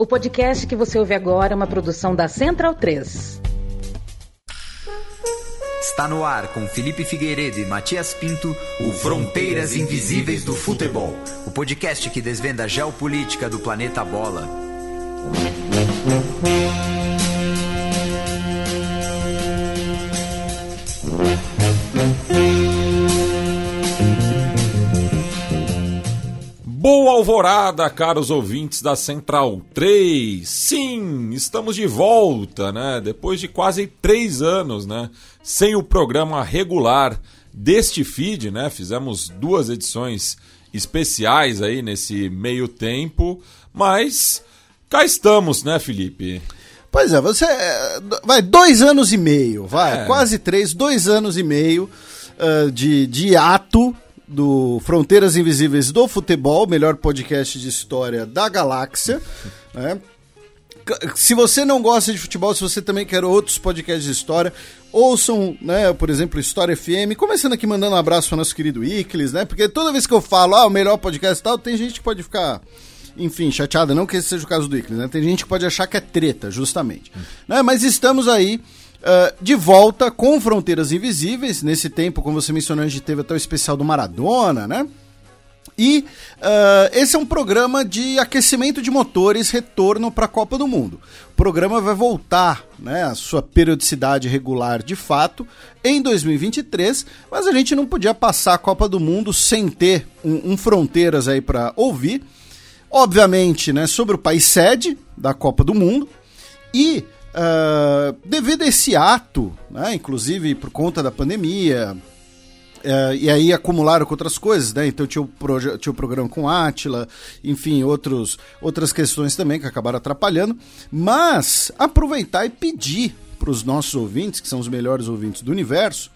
O podcast que você ouve agora é uma produção da Central 3. Está no ar com Felipe Figueiredo e Matias Pinto, o Fronteiras Invisíveis do Futebol, o podcast que desvenda a geopolítica do planeta Bola. Alvorada, caros ouvintes da Central 3. Sim, estamos de volta, né? Depois de quase três anos, né? Sem o programa regular deste feed, né? Fizemos duas edições especiais aí nesse meio tempo, mas cá estamos, né, Felipe? Pois é, você. Vai, dois anos e meio, vai, É. quase três, dois anos e meio ah, de, de ato do Fronteiras Invisíveis do Futebol, melhor podcast de história da galáxia. né? Se você não gosta de futebol, se você também quer outros podcasts de história, ouçam, né, por exemplo, História FM. Começando aqui mandando um abraço para nosso querido Iclis, né? Porque toda vez que eu falo, ah, o melhor podcast e tal, tem gente que pode ficar, enfim, chateada. Não que esse seja o caso do Iclis, né? Tem gente que pode achar que é treta, justamente. Né? Mas estamos aí. Ah, de volta com Fronteiras Invisíveis. Nesse tempo, como você mencionou, a gente teve até o especial do Maradona, né? E ah, esse é um programa de aquecimento de motores, retorno para a Copa do Mundo. O programa vai voltar né, à sua periodicidade regular de fato em 2023, mas a gente não podia passar a Copa do Mundo sem ter um, um Fronteiras aí para ouvir. Obviamente, né, sobre o país sede da Copa do Mundo. E ah, devido a esse ato, né, inclusive por conta da pandemia, é, e aí acumularam com outras coisas, né? Então tinha o, tinha o programa com Átila, enfim, outros, outras questões também que acabaram atrapalhando. Mas aproveitar e pedir para os nossos ouvintes, que são os melhores ouvintes do universo,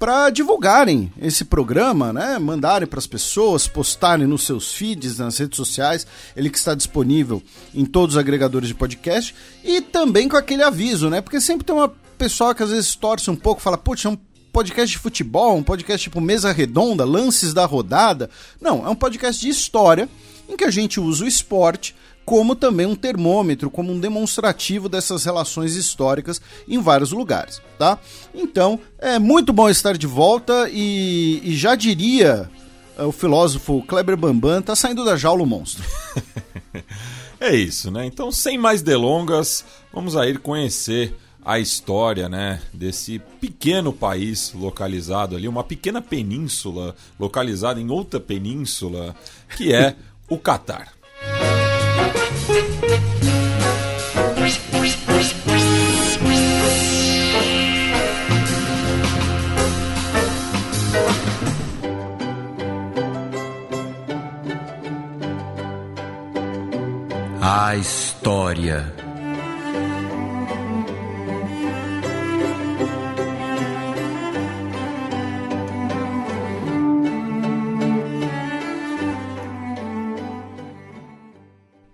para divulgarem esse programa, né? Mandarem para as pessoas, postarem nos seus feeds, nas redes sociais, ele que está disponível em todos os agregadores de podcast e também com aquele aviso, né? Porque sempre tem uma pessoa que às vezes torce um pouco, fala, putz, é um podcast de futebol, um podcast tipo mesa redonda, lances da rodada. Não, é um podcast de história em que a gente usa o esporte como também um termômetro, como um demonstrativo dessas relações históricas em vários lugares, tá? Então, é muito bom estar de volta e, e já diria eh, o filósofo Kleber Bambam, tá saindo da jaula o monstro. É isso, né? Então, sem mais delongas, vamos aí conhecer a história, né, desse pequeno país localizado ali, uma pequena península localizada em outra península, que é o Catar. A história.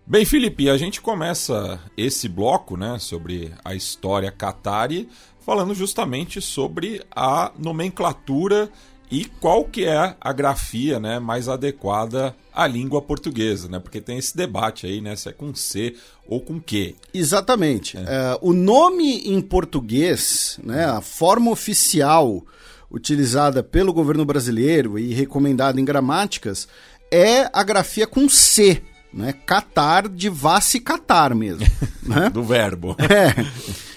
Bem, Felipe, a gente começa esse bloco, né, sobre a história catari, falando justamente sobre a nomenclatura e qual que é a grafia, né, mais adequada à língua portuguesa, né? Porque tem esse debate aí, né, se é com C ou com Q. Exatamente. É, o nome em português, né, a forma oficial utilizada pelo governo brasileiro e recomendada em gramáticas é a grafia com C, né? Catar de Vassi Catar mesmo, né? Do verbo. É.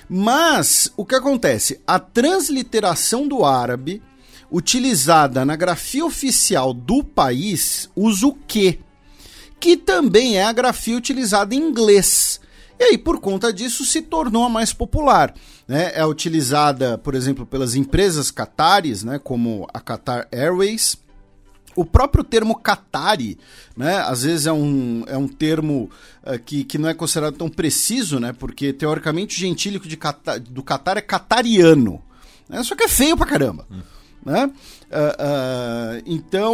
Mas o que acontece? A transliteração do árabe utilizada na grafia oficial do país usa o que, que também é a grafia utilizada em inglês. E aí, por conta disso, se tornou a mais popular. Né? É utilizada, por exemplo, pelas empresas catares, né? como a Qatar Airways. O próprio termo Qatari, né, às vezes é um, é um termo eh, que, que não é considerado tão preciso, né, porque teoricamente o gentílico de Qatar, do Qatar é catariano, né, só que é feio pra caramba. Né? Ah, ah, então,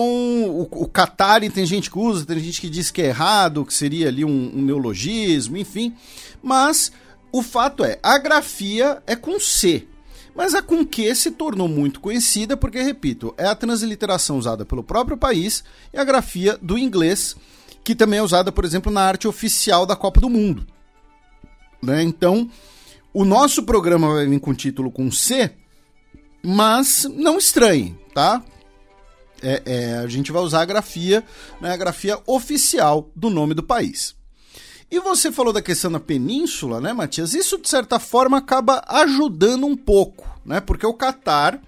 o, Qatari tem gente que usa, tem gente que diz que é errado, que seria ali um, um neologismo, enfim. Mas o fato é, a grafia é com C. Mas a com Q se tornou muito conhecida porque, repito, é a transliteração usada pelo próprio país e a grafia do inglês, que também é usada, por exemplo, na arte oficial da Copa do Mundo. Né? Então, o nosso programa vai vir com título com C, mas não estranhe, tá? É, é, a gente vai usar a grafia, né, a grafia oficial do nome do país. E você falou da questão da península, né, Matias? Isso, de certa forma, acaba ajudando um pouco, né? Porque o Catar,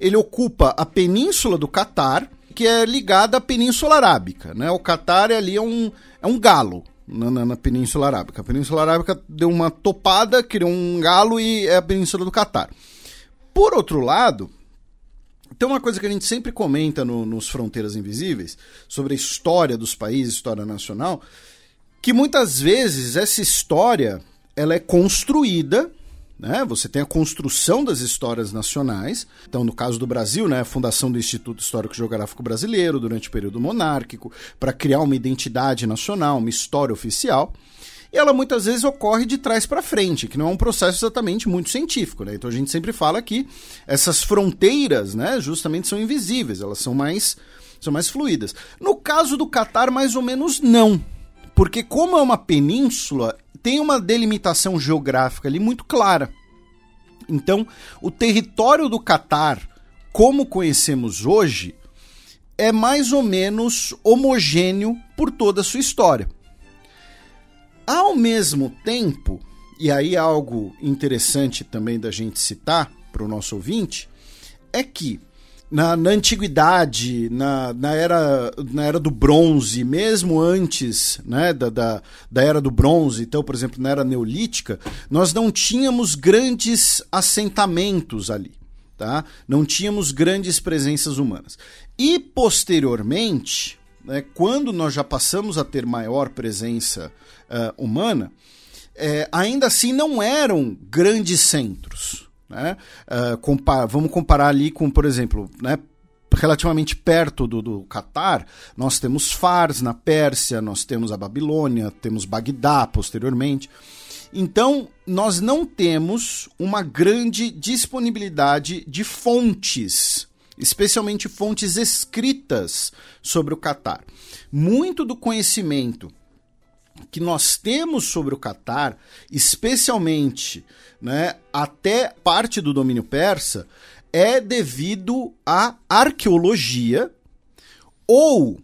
ele ocupa a península do Catar, que é ligada à Península Arábica, né? O Catar ali é um, é um galo, na, na, na, Península Arábica. A Península Arábica deu uma topada, criou um galo e é a Península do Catar. Por outro lado, tem uma coisa que a gente sempre comenta no, nos Fronteiras Invisíveis, sobre a história dos países, história nacional, que muitas vezes essa história ela é construída né? Você tem a construção das histórias nacionais. Então, no caso do Brasil, né, a fundação do Instituto Histórico Geográfico Brasileiro durante o período monárquico, para criar uma identidade nacional, uma história oficial. E ela muitas vezes ocorre de trás para frente, que não é um processo exatamente muito científico. Né? Então a gente sempre fala que essas fronteiras né, justamente são invisíveis, elas são mais, são mais fluídas. No caso do Catar, mais ou menos não. Porque como é uma península, tem uma delimitação geográfica ali muito clara. Então, o território do Catar, como conhecemos hoje, é mais ou menos homogêneo por toda a sua história. Ao mesmo tempo, e aí algo interessante também da gente citar para o nosso ouvinte, é que na, na antiguidade, na, na, era, na era do bronze, mesmo antes né, da, da, da era do bronze, então, por exemplo, na era neolítica, nós não tínhamos grandes assentamentos ali. Tá? Não tínhamos grandes presenças humanas. E posteriormente, né, quando nós já passamos a ter maior presença uh, humana, é, ainda assim não eram grandes centros. Né? Uh, vamos comparar ali com, por exemplo, né, relativamente perto do, do Catar, nós temos Fars na Pérsia, nós temos a Babilônia, temos Bagdá posteriormente. Então, nós não temos uma grande disponibilidade de fontes, especialmente fontes escritas sobre o Catar. Muito do conhecimento que nós temos sobre o Catar, especialmente né, até parte do domínio persa, é devido à arqueologia ou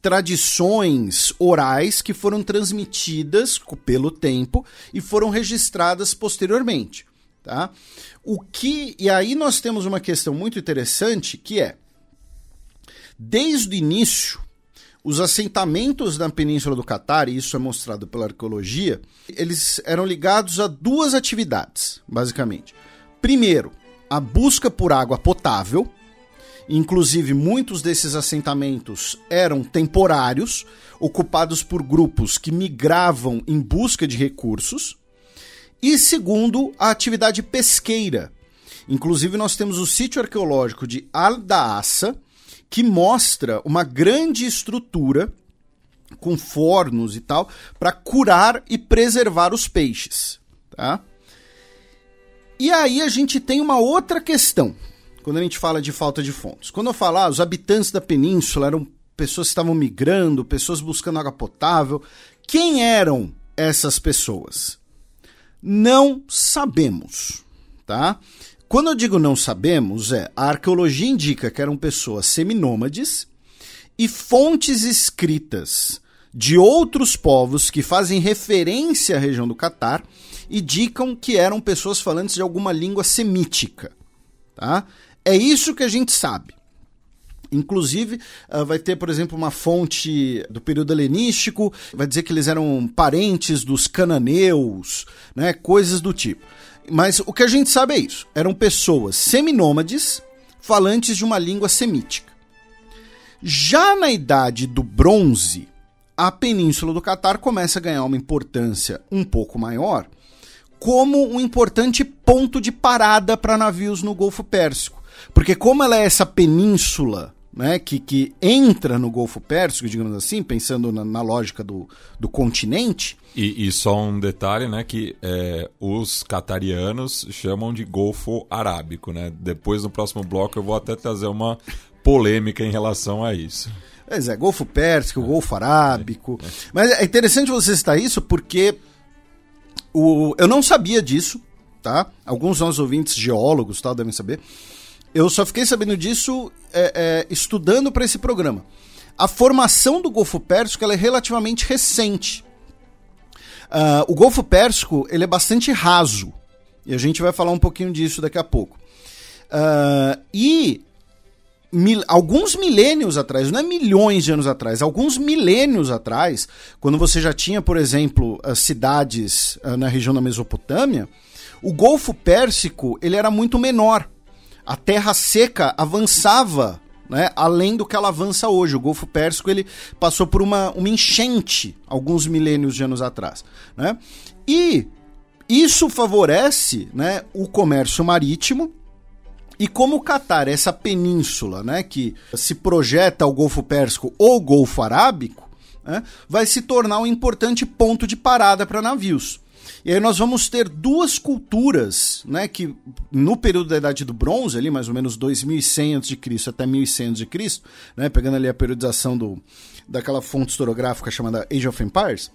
tradições orais que foram transmitidas pelo tempo e foram registradas posteriormente. Tá? O que e aí nós temos uma questão muito interessante que é desde o início os assentamentos na península do Catar, e isso é mostrado pela arqueologia, eles eram ligados a duas atividades, basicamente. Primeiro, a busca por água potável, Inclusive, muitos desses assentamentos eram temporários, ocupados por grupos que migravam em busca de recursos. E segundo, a atividade pesqueira. Inclusive, nós temos o sítio arqueológico de Al-Daassa, que mostra uma grande estrutura com fornos e tal para curar e preservar os peixes, tá? E aí a gente tem uma outra questão quando a gente fala de falta de fontes. Quando eu falar, ah, os habitantes da península eram pessoas que estavam migrando, pessoas buscando água potável. Quem eram essas pessoas? Não sabemos, tá? Quando eu digo não sabemos, é a arqueologia indica que eram pessoas seminômades e fontes escritas de outros povos que fazem referência à região do Catar indicam que eram pessoas falantes de alguma língua semítica. Tá? É isso que a gente sabe. Inclusive, uh, vai ter, por exemplo, uma fonte do período helenístico, vai dizer que eles eram parentes dos cananeus, né, coisas do tipo. Mas o que a gente sabe é isso: eram pessoas seminômades falantes de uma língua semítica. Já na idade do bronze, a península do Catar começa a ganhar uma importância um pouco maior, como um importante ponto de parada para navios no Golfo Pérsico. Porque, como ela é essa península né, que, que entra no Golfo Pérsico, digamos assim, pensando na, na lógica do, do continente. E, e, só um detalhe, né, que é, os catarianos chamam de Golfo Arábico, né? Depois no próximo bloco eu vou até trazer uma polêmica em relação a isso. Pois é, Golfo Pérsico, é. Golfo Arábico. É. Mas é interessante você citar isso porque O, eu não sabia disso, tá? Alguns nossos ouvintes, geólogos tal, devem saber. Eu só fiquei sabendo disso é, é, estudando para esse programa. A formação do Golfo Pérsico é relativamente recente. Uh, o Golfo Pérsico ele é bastante raso. E a gente vai falar um pouquinho disso daqui a pouco. Uh, e mil, alguns milênios atrás, não é milhões de anos atrás, alguns milênios atrás, quando você já tinha, por exemplo, cidades uh, na região da Mesopotâmia, o Golfo Pérsico ele era muito menor. A terra seca avançava né, além do que ela avança hoje. O Golfo Pérsico ele passou por uma, uma enchente alguns milênios de anos atrás. Né? E isso favorece né, o comércio marítimo. E como o Catar, essa península né, que se projeta ao Golfo Pérsico ou Golfo Arábico, né, vai se tornar um importante ponto de parada para navios. E aí nós vamos ter duas culturas, né, que no período da Idade do Bronze, ali mais ou menos 2100 a.C. até 1100 a.C., né, pegando ali a periodização do, daquela fonte historiográfica chamada Age of Empires,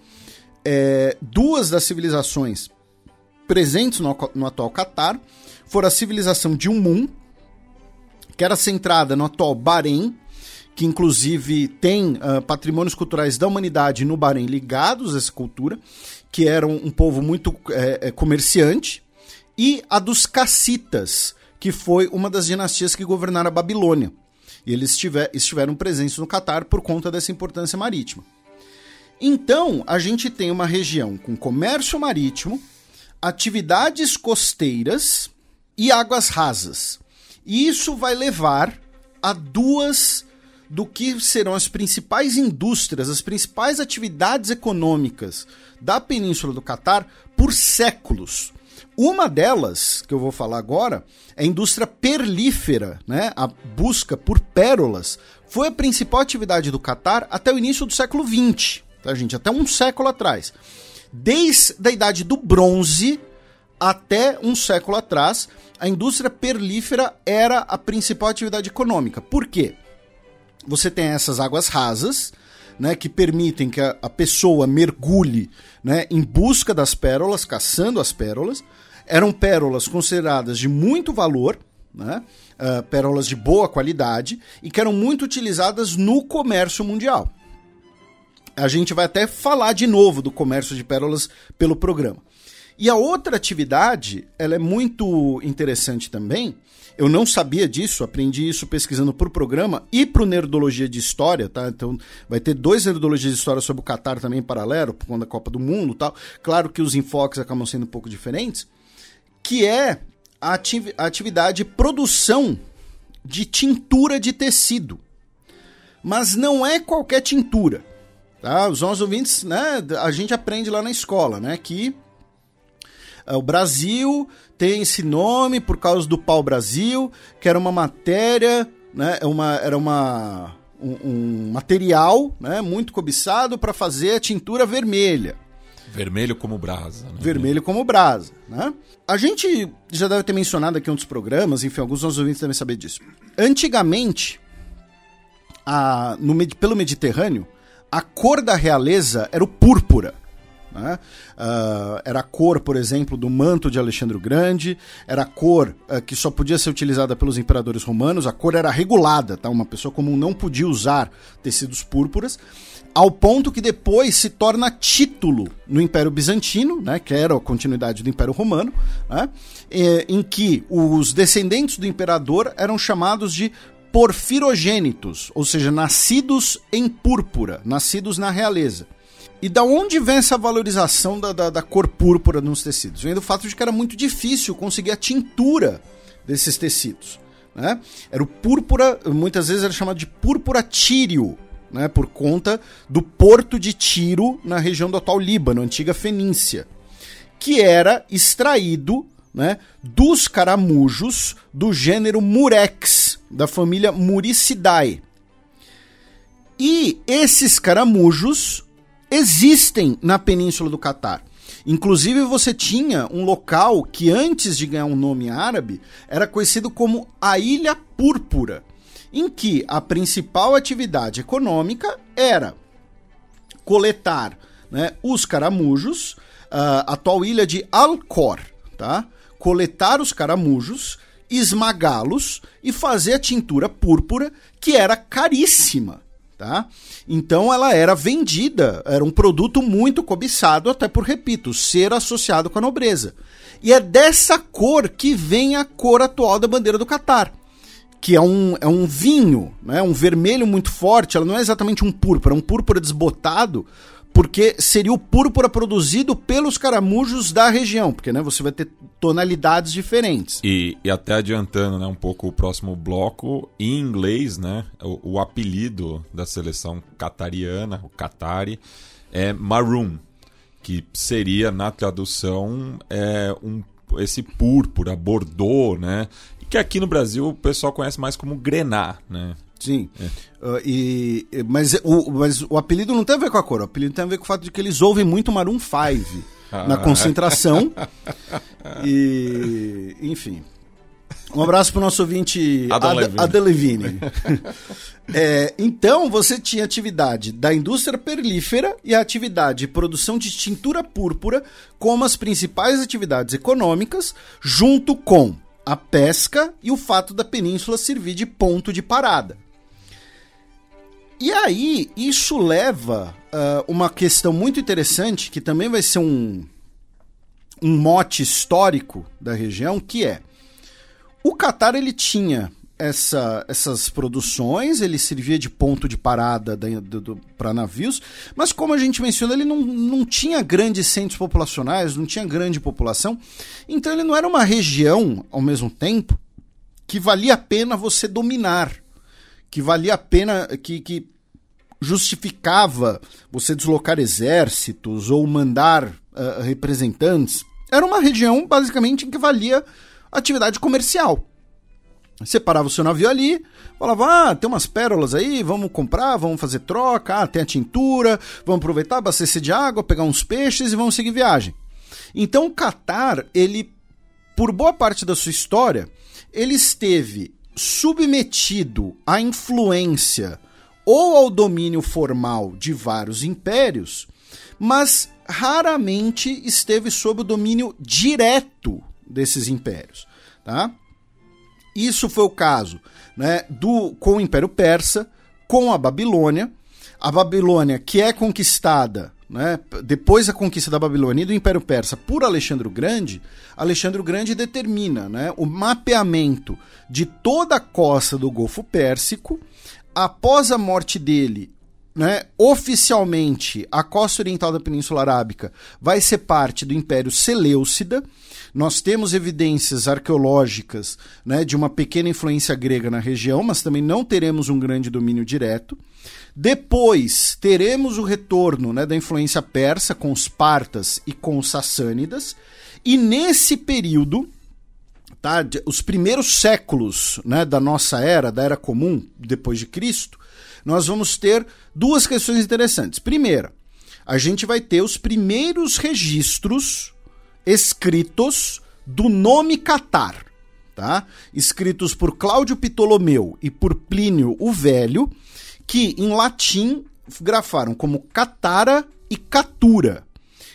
é, duas das civilizações presentes no, no atual Catar foram a civilização de Umum, que era centrada no atual Bahrein, que inclusive tem uh, patrimônios culturais da humanidade no Bahrein ligados a essa cultura, que era um, um povo muito é, comerciante, e a dos cacitas, que foi uma das dinastias que governaram a Babilônia. E eles estiver, estiveram presentes no Catar por conta dessa importância marítima. Então, a gente tem uma região com comércio marítimo, atividades costeiras e águas rasas. E isso vai levar a duas do que serão as principais indústrias, as principais atividades econômicas da Península do Catar por séculos. Uma delas, que eu vou falar agora, é a indústria perlífera, né? A busca por pérolas foi a principal atividade do Catar até o início do século XX, tá, gente? Até um século atrás. Desde a idade do bronze até um século atrás, a indústria perlífera era a principal atividade econômica. Por quê? Você tem essas águas rasas, né, que permitem que a, a, pessoa mergulhe né, em busca das pérolas, caçando as pérolas. Eram pérolas consideradas de muito valor, né, uh, pérolas de boa qualidade e que eram muito utilizadas no comércio mundial. A gente vai até falar de novo do comércio de pérolas pelo programa. E a outra atividade, ela é muito interessante também, eu não sabia disso, aprendi isso pesquisando por programa e pro Nerdologia de História, tá? Então vai ter dois Nerdologias de História sobre o Qatar também em paralelo, por conta da Copa do Mundo tal. Claro que os enfoques acabam sendo um pouco diferentes, que é a, ativ a atividade produção de tintura de tecido. Mas não é qualquer tintura. Tá? Os nossos ouvintes, né, a gente aprende lá na escola, né, que o Brasil tem esse nome por causa do pau Brasil, que era uma matéria, né? É uma, era uma, um, um material né, muito cobiçado para fazer a tintura vermelha. Vermelho como brasa. Né? Vermelho como brasa. Né? A gente já deve ter mencionado aqui um dos programas, enfim, alguns dos nossos ouvintes devem saber disso. Antigamente, a, no, pelo Mediterrâneo, a cor da realeza era o púrpura. Né? Uh, era a cor, por exemplo, do manto de Alexandre o Grande, era a cor uh, que só podia ser utilizada pelos imperadores romanos, a cor era regulada, tá? uma pessoa comum não podia usar tecidos púrpuras, ao ponto que depois se torna título no Império Bizantino, né, que era a continuidade do Império Romano, né, em que os descendentes do imperador eram chamados de porfirogênitos, ou seja, nascidos em púrpura, nascidos na realeza. E da onde vem essa valorização da, da, da, cor púrpura nos tecidos? Vem do fato de que era muito difícil conseguir a tintura desses tecidos. Né? Era o púrpura, muitas vezes era chamado de púrpura tírio, né? por conta do porto de Tiro na região do atual Líbano, antiga Fenícia, que era extraído né, dos caramujos do gênero Murex, da família Muricidae. E esses caramujos existem na península do Catar. Inclusive, você tinha um local que, antes de ganhar um nome árabe, era conhecido como a Ilha Púrpura, em que a principal atividade econômica era coletar né, os caramujos, a atual ilha de Alcor, tá? Coletar os caramujos, esmagá-los e fazer a tintura púrpura, que era caríssima. Tá? Então ela era vendida, era um produto muito cobiçado, até por, repito, ser associado com a nobreza. E é dessa cor que vem a cor atual da bandeira do Catar, que é um, é um vinho, né? um vermelho muito forte, ela não é exatamente um púrpura, é um púrpura desbotado, porque seria o púrpura produzido pelos caramujos da região, porque né, você vai ter tonalidades diferentes. E, e até adiantando né, um pouco o próximo bloco, em inglês, né, o, o apelido da seleção catariana, o Qatari, é Maroon, que seria, na tradução, é, um, esse púrpura, bordô, né, que aqui no Brasil o pessoal conhece mais como grená, né? Sim. É. Uh, e, mas, o, mas o apelido não tem a ver com a cor, o apelido tem a ver com o fato de que eles ouvem muito Maroon 5 ah. na concentração. e, enfim. Um abraço para o nosso ouvinte Adelevine. é, então, você tinha atividade da indústria perlífera e a atividade de produção de tintura púrpura como as principais atividades econômicas, junto com a pesca e o fato da península servir de ponto de parada. E aí, isso leva uh, uma questão muito interessante, que também vai ser um, um mote histórico da região, que é o Catar ele tinha essa, essas produções, ele servia de ponto de parada para navios, mas como a gente mencionou, ele não, não tinha grandes centros populacionais, não tinha grande população, então ele não era uma região, ao mesmo tempo, que valia a pena você dominar, que valia a pena, que, que justificava você deslocar exércitos ou mandar uh, representantes. Era uma região, basicamente, em que valia atividade comercial. Você parava o seu navio ali, falava: Ah, tem umas pérolas aí, vamos comprar, vamos fazer troca, ah, tem a tintura, vamos aproveitar, abastecer de água, pegar uns peixes e vamos seguir viagem. Então o Catar, ele, por boa parte da sua história, ele esteve submetido à influência ou ao domínio formal de vários impérios, mas raramente esteve sob o domínio direto desses impérios. Tá? Isso foi o caso né, do, com o Império Persa, com a Babilônia. A Babilônia, que é conquistada né, depois da conquista da Babilônia e do Império Persa por Alexandre o Grande, Alexandre o Grande determina né, o mapeamento de toda a costa do Golfo Pérsico após a morte dele, né, oficialmente, a costa oriental da Península Arábica vai ser parte do Império Seleucida. Nós temos evidências arqueológicas né, de uma pequena influência grega na região, mas também não teremos um grande domínio direto. Depois teremos o retorno né, da influência persa com os partas e com os sassânidas. E nesse período, tá? Os primeiros séculos né, da nossa era, da era comum, depois de Cristo, nós vamos ter duas questões interessantes. Primeira, a gente vai ter os primeiros registros escritos do nome Catar, tá? Escritos por Cláudio Ptolomeu e por Plínio o Velho, que em latim grafaram como Catara e Catura,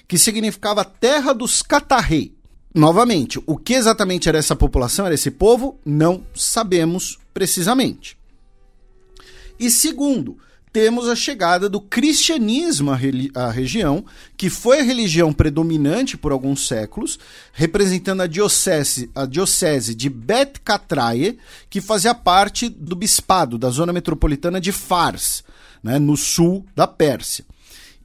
que significava terra dos catarrei. Novamente, o que exatamente era essa população, era esse povo, não sabemos precisamente. E segundo, temos a chegada do cristianismo à, região, que foi a religião predominante por alguns séculos, representando a diocese, a diocese de Bet Catraie, que fazia parte do bispado da zona metropolitana de Fars, né, no sul da Pérsia.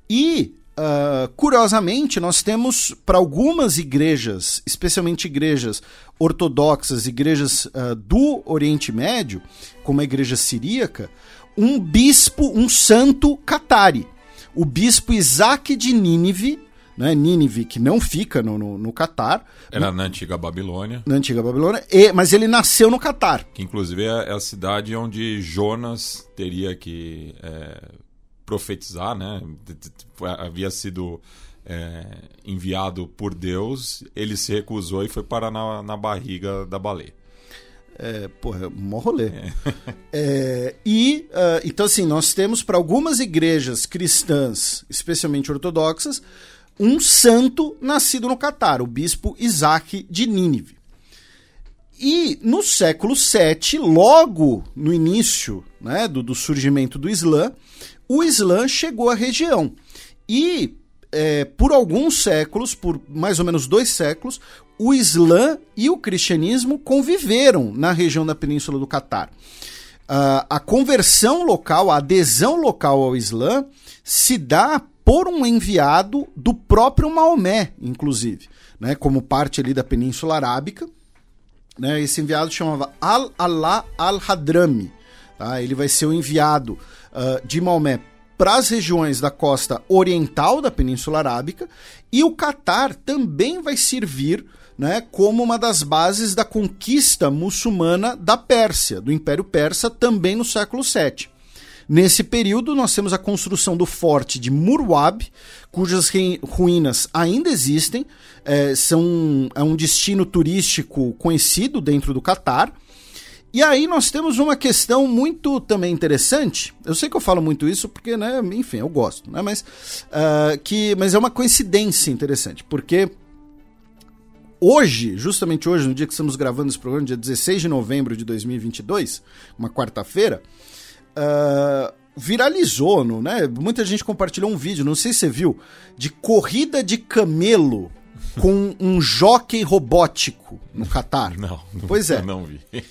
E Uh, curiosamente, nós temos para algumas igrejas, especialmente igrejas ortodoxas, igrejas uh, do Oriente Médio, como a igreja siríaca, um bispo, um santo catari. O bispo Isaac de Nínive, né, Nínive, que não fica no, no, no Catar. Era na antiga Babilônia. Na antiga Babilônia, e, mas ele nasceu no Catar. Que inclusive é, é a cidade onde Jonas teria que é, profetizar, né? Havia sido é, enviado por Deus, ele se recusou e foi parar na, na barriga da baleia. É, porra, é um mó rolê. É. É, e, uh, então, assim, nós temos para algumas igrejas cristãs, especialmente ortodoxas, um santo nascido no Catar, o bispo Isaac de Nínive. E no século VII, logo no início né, do, do surgimento do Islã, o Islã chegou à região. E é, por alguns séculos, por mais ou menos dois séculos, o Islã e o cristianismo conviveram na região da Península do Catar. Uh, a conversão local, a adesão local ao Islã, se dá por um enviado do próprio Maomé, inclusive, né, como parte ali da Península Arábica. Né, esse enviado chamava Al-Allah al-Hadrami. Tá? Ele vai ser o enviado uh, de Maomé para as regiões da costa oriental da Península Arábica e o Catar também vai servir né, como uma das bases da conquista muçulmana da Pérsia, do Império Persa, também no século VII. Nesse período, nós temos a construção do forte de Murwab, cujas ruínas ainda existem, é, são, é um destino turístico conhecido dentro do Catar. E aí nós temos uma questão muito também interessante. Eu sei que eu falo muito isso porque, né, enfim, eu gosto, né, mas, uh, que, mas é uma coincidência interessante, porque hoje, justamente hoje, no dia que estamos gravando esse programa, dia 16 de novembro de 2022, uma quarta-feira, uh, viralizou, né? Muita gente compartilhou um vídeo, não sei se você viu, de corrida de camelo com um jockey robótico no Catar. Não, não, pois é. não vi.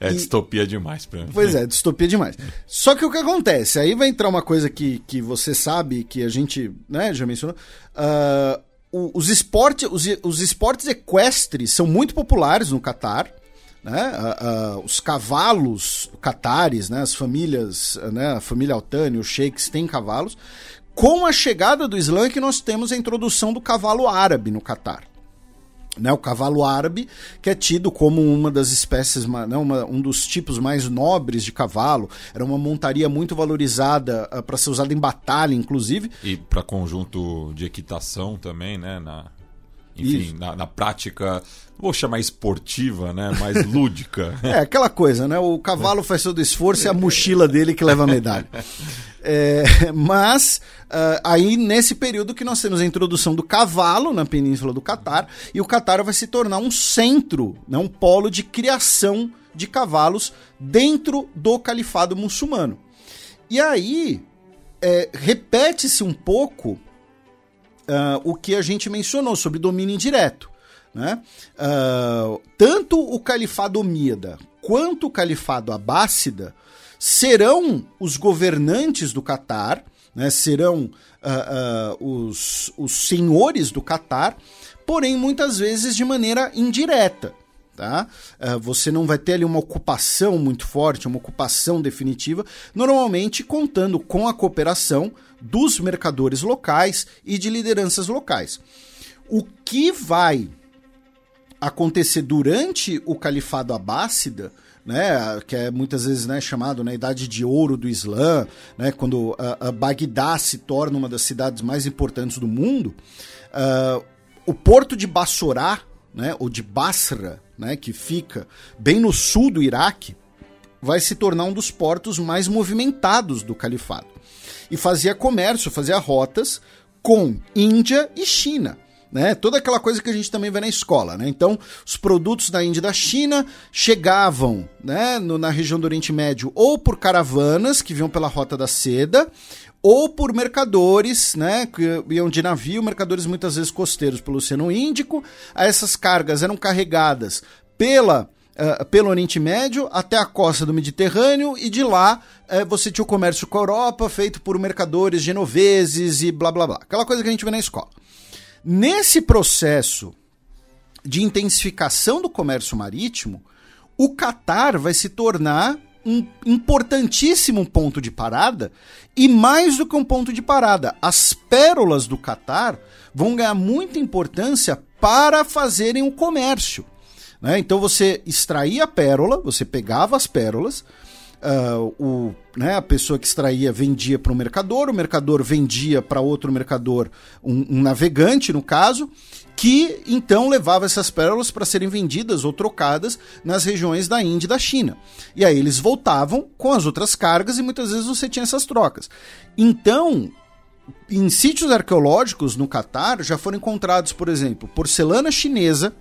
É e, distopia demais pra mim. Pois é, distopia demais. Só que o que acontece? Aí vai entrar uma coisa que, que você sabe, que a gente né, já mencionou. Uh, os, esporte, os, os esportes equestres são muito populares no Catar. Né? Uh, uh, os cavalos catares, né? as famílias, né? a família Altani, os sheiks têm cavalos. Com a chegada do Islã que nós temos a introdução do cavalo árabe no Catar. Né, o cavalo árabe, que é tido como uma das espécies, né, uma, um dos tipos mais nobres de cavalo, era uma montaria muito valorizada uh, para ser usada em batalha, inclusive. E para conjunto de equitação também, né? Na, enfim, na, na, prática, vou chamar esportiva, né? Mais lúdica. é, aquela coisa, né? O cavalo faz todo o esforço e a mochila dele que leva a medalha. É, mas uh, aí nesse período que nós temos a introdução do cavalo na península do Catar e o Catar vai se tornar um centro, né, um polo de criação de cavalos dentro do califado muçulmano. E aí é, repete-se um pouco uh, o que a gente mencionou sobre domínio indireto. Né? Uh, tanto o califado omíada quanto o califado abássida serão os governantes do Catar, né, serão uh, uh, os, os senhores do Catar, porém muitas vezes de maneira indireta. Tá? Você não vai ter ali uma ocupação muito forte, uma ocupação definitiva, normalmente contando com a cooperação dos mercadores locais e de lideranças locais. O que vai acontecer durante o califado abássida né, que é muitas vezes né, chamado na né, idade de ouro do Islã, né, quando a, a Bagdá se torna uma das cidades mais importantes do mundo, uh, o porto de Bassorá, né, ou de Basra, né, que fica bem no sul do Iraque, vai se tornar um dos portos mais movimentados do califado. E fazia comércio, fazia rotas com Índia e China né? Toda aquela coisa que a gente também vê na escola, né? Então, os produtos da Índia e da China chegavam, né, no, na região do Oriente Médio ou por caravanas que vinham pela rota da seda, ou por mercadores, né, que iam de navio, mercadores muitas vezes costeiros pelo Oceano Índico. Essas cargas eram carregadas pela Uh, pelo Oriente Médio até a costa do Mediterrâneo e de lá uh, você tinha o comércio com a Europa feito por mercadores genoveses e blá blá blá. Aquela coisa que a gente vê na escola. Nesse processo de intensificação do comércio marítimo, o Catar vai se tornar um importantíssimo ponto de parada e mais do que um ponto de parada, as pérolas do Catar vão ganhar muita importância para fazerem o comércio. Né? Então você extraía a pérola, você pegava as pérolas, uh, o, né, a pessoa que extraía vendia para o mercador, o mercador vendia para outro mercador, um, um, navegante no caso, que então levava essas pérolas para serem vendidas ou trocadas nas regiões da Índia e da China. E aí eles voltavam com as outras cargas e muitas vezes você tinha essas trocas. Então, em sítios arqueológicos no Catar já foram encontrados, por exemplo, porcelana chinesa,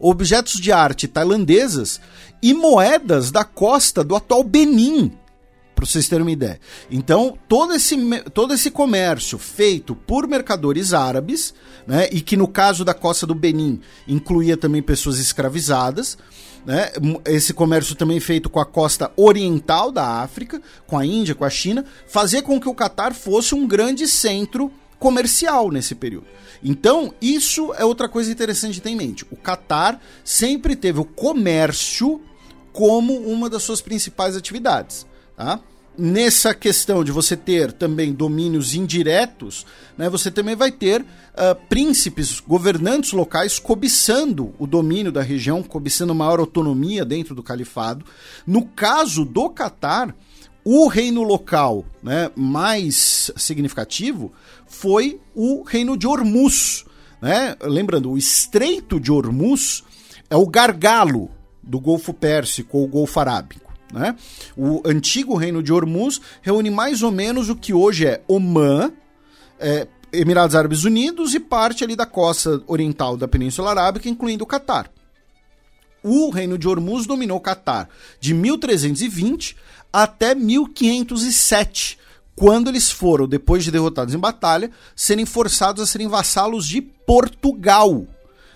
objetos de arte tailandesas e moedas da costa do atual Benin, para vocês terem uma ideia. Então, todo esse, todo esse comércio feito por mercadores árabes, né, e que no caso da costa do Benin incluía também pessoas escravizadas, né, esse comércio também feito com a costa oriental da África, com a Índia, com a China, fazia com que o Catar fosse um grande centro comercial nesse período. Então, isso é outra coisa interessante de ter em mente. O Catar sempre teve o comércio como uma das suas principais atividades. Tá? Nessa questão de você ter também domínios indiretos, né, você também vai ter uh, príncipes, governantes locais cobiçando o domínio da região, cobiçando maior autonomia dentro do califado. No caso do Catar, o reino local né, mais significativo foi o reino de Hormuz. Né? Lembrando, o Estreito de Hormuz é o gargalo do Golfo Pérsico ou Golfo Arábico. Né? O antigo reino de Hormuz reúne mais ou menos o que hoje é Omã, é, Emirados Árabes Unidos e parte ali da costa oriental da Península Arábica, incluindo o Catar. O reino de Hormuz dominou o Catar de 1320 até 1507, quando eles foram, depois de derrotados em batalha, serem forçados a serem vassalos de Portugal.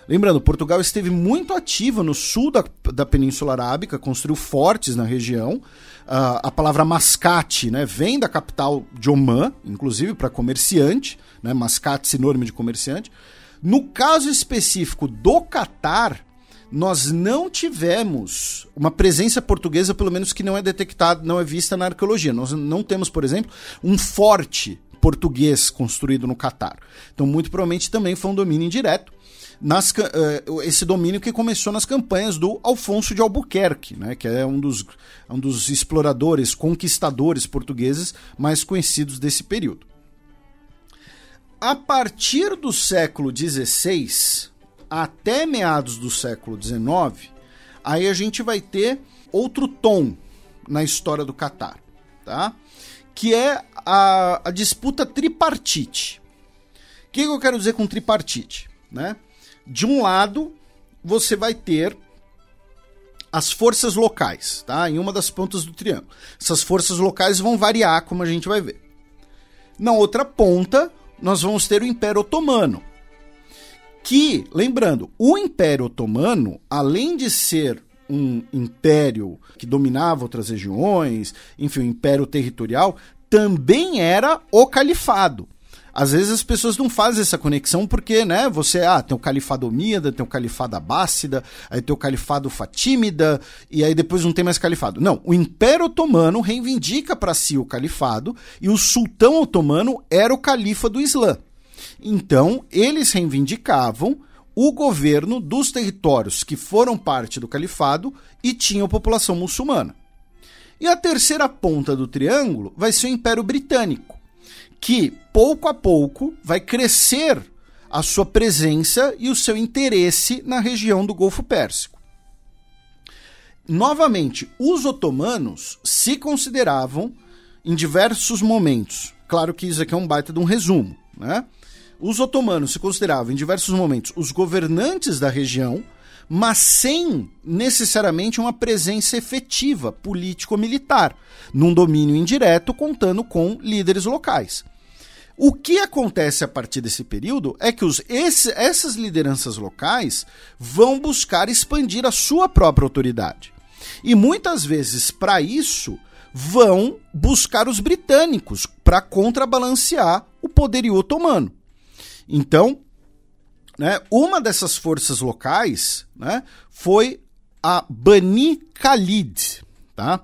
Lembrando, Portugal esteve muito ativa no sul da, da Península Arábica, construiu fortes na região. Uh, a palavra mascate né, vem da capital de Oman, inclusive para comerciante, né, mascate sinônimo de comerciante. No caso específico do Catar, nós não tivemos uma presença portuguesa, pelo menos que não é detectada, não é vista na arqueologia. Nós não temos, por exemplo, um forte português construído no Catar. Então, muito provavelmente também foi um domínio indireto. Nas, uh, esse domínio que começou nas campanhas do Alfonso de Albuquerque, né, que é um dos, um dos exploradores, conquistadores portugueses mais conhecidos desse período. A partir do século XVI, até meados do século XIX, aí a gente vai ter outro tom na história do Catar, tá? Que é a, a disputa tripartite. O que, que eu quero dizer com tripartite? Né? De um lado, você vai ter as forças locais, tá? Em uma das pontas do triângulo. Essas forças locais vão variar, como a gente vai ver. Na outra ponta, nós vamos ter o Império Otomano, que, lembrando, o Império Otomano, além de ser um império que dominava outras regiões, enfim, um império territorial, também era o califado. Às vezes as pessoas não fazem essa conexão porque, né, você, ah, tem o califado Omíada, tem o califado Abássida, aí tem o califado Fatímida, e aí depois não tem mais califado. Não, o Império Otomano reivindica para si o califado e o sultão otomano era o califa do Islã. Então, eles reivindicavam o governo dos territórios que foram parte do califado e tinham população muçulmana. E a terceira ponta do triângulo vai ser o Império Britânico, que pouco a pouco vai crescer a sua presença e o seu interesse na região do Golfo Pérsico. Novamente, os otomanos se consideravam em diversos momentos. Claro que isso aqui é um baita de um resumo, né? Os otomanos se consideravam em diversos momentos os governantes da região, mas sem necessariamente uma presença efetiva político-militar, num domínio indireto, contando com líderes locais. O que acontece a partir desse período é que os, esse, essas lideranças locais vão buscar expandir a sua própria autoridade. E muitas vezes, para isso, vão buscar os britânicos para contrabalancear o poderio otomano. Então, né, uma dessas forças locais né, foi a Bani Khalid. Tá?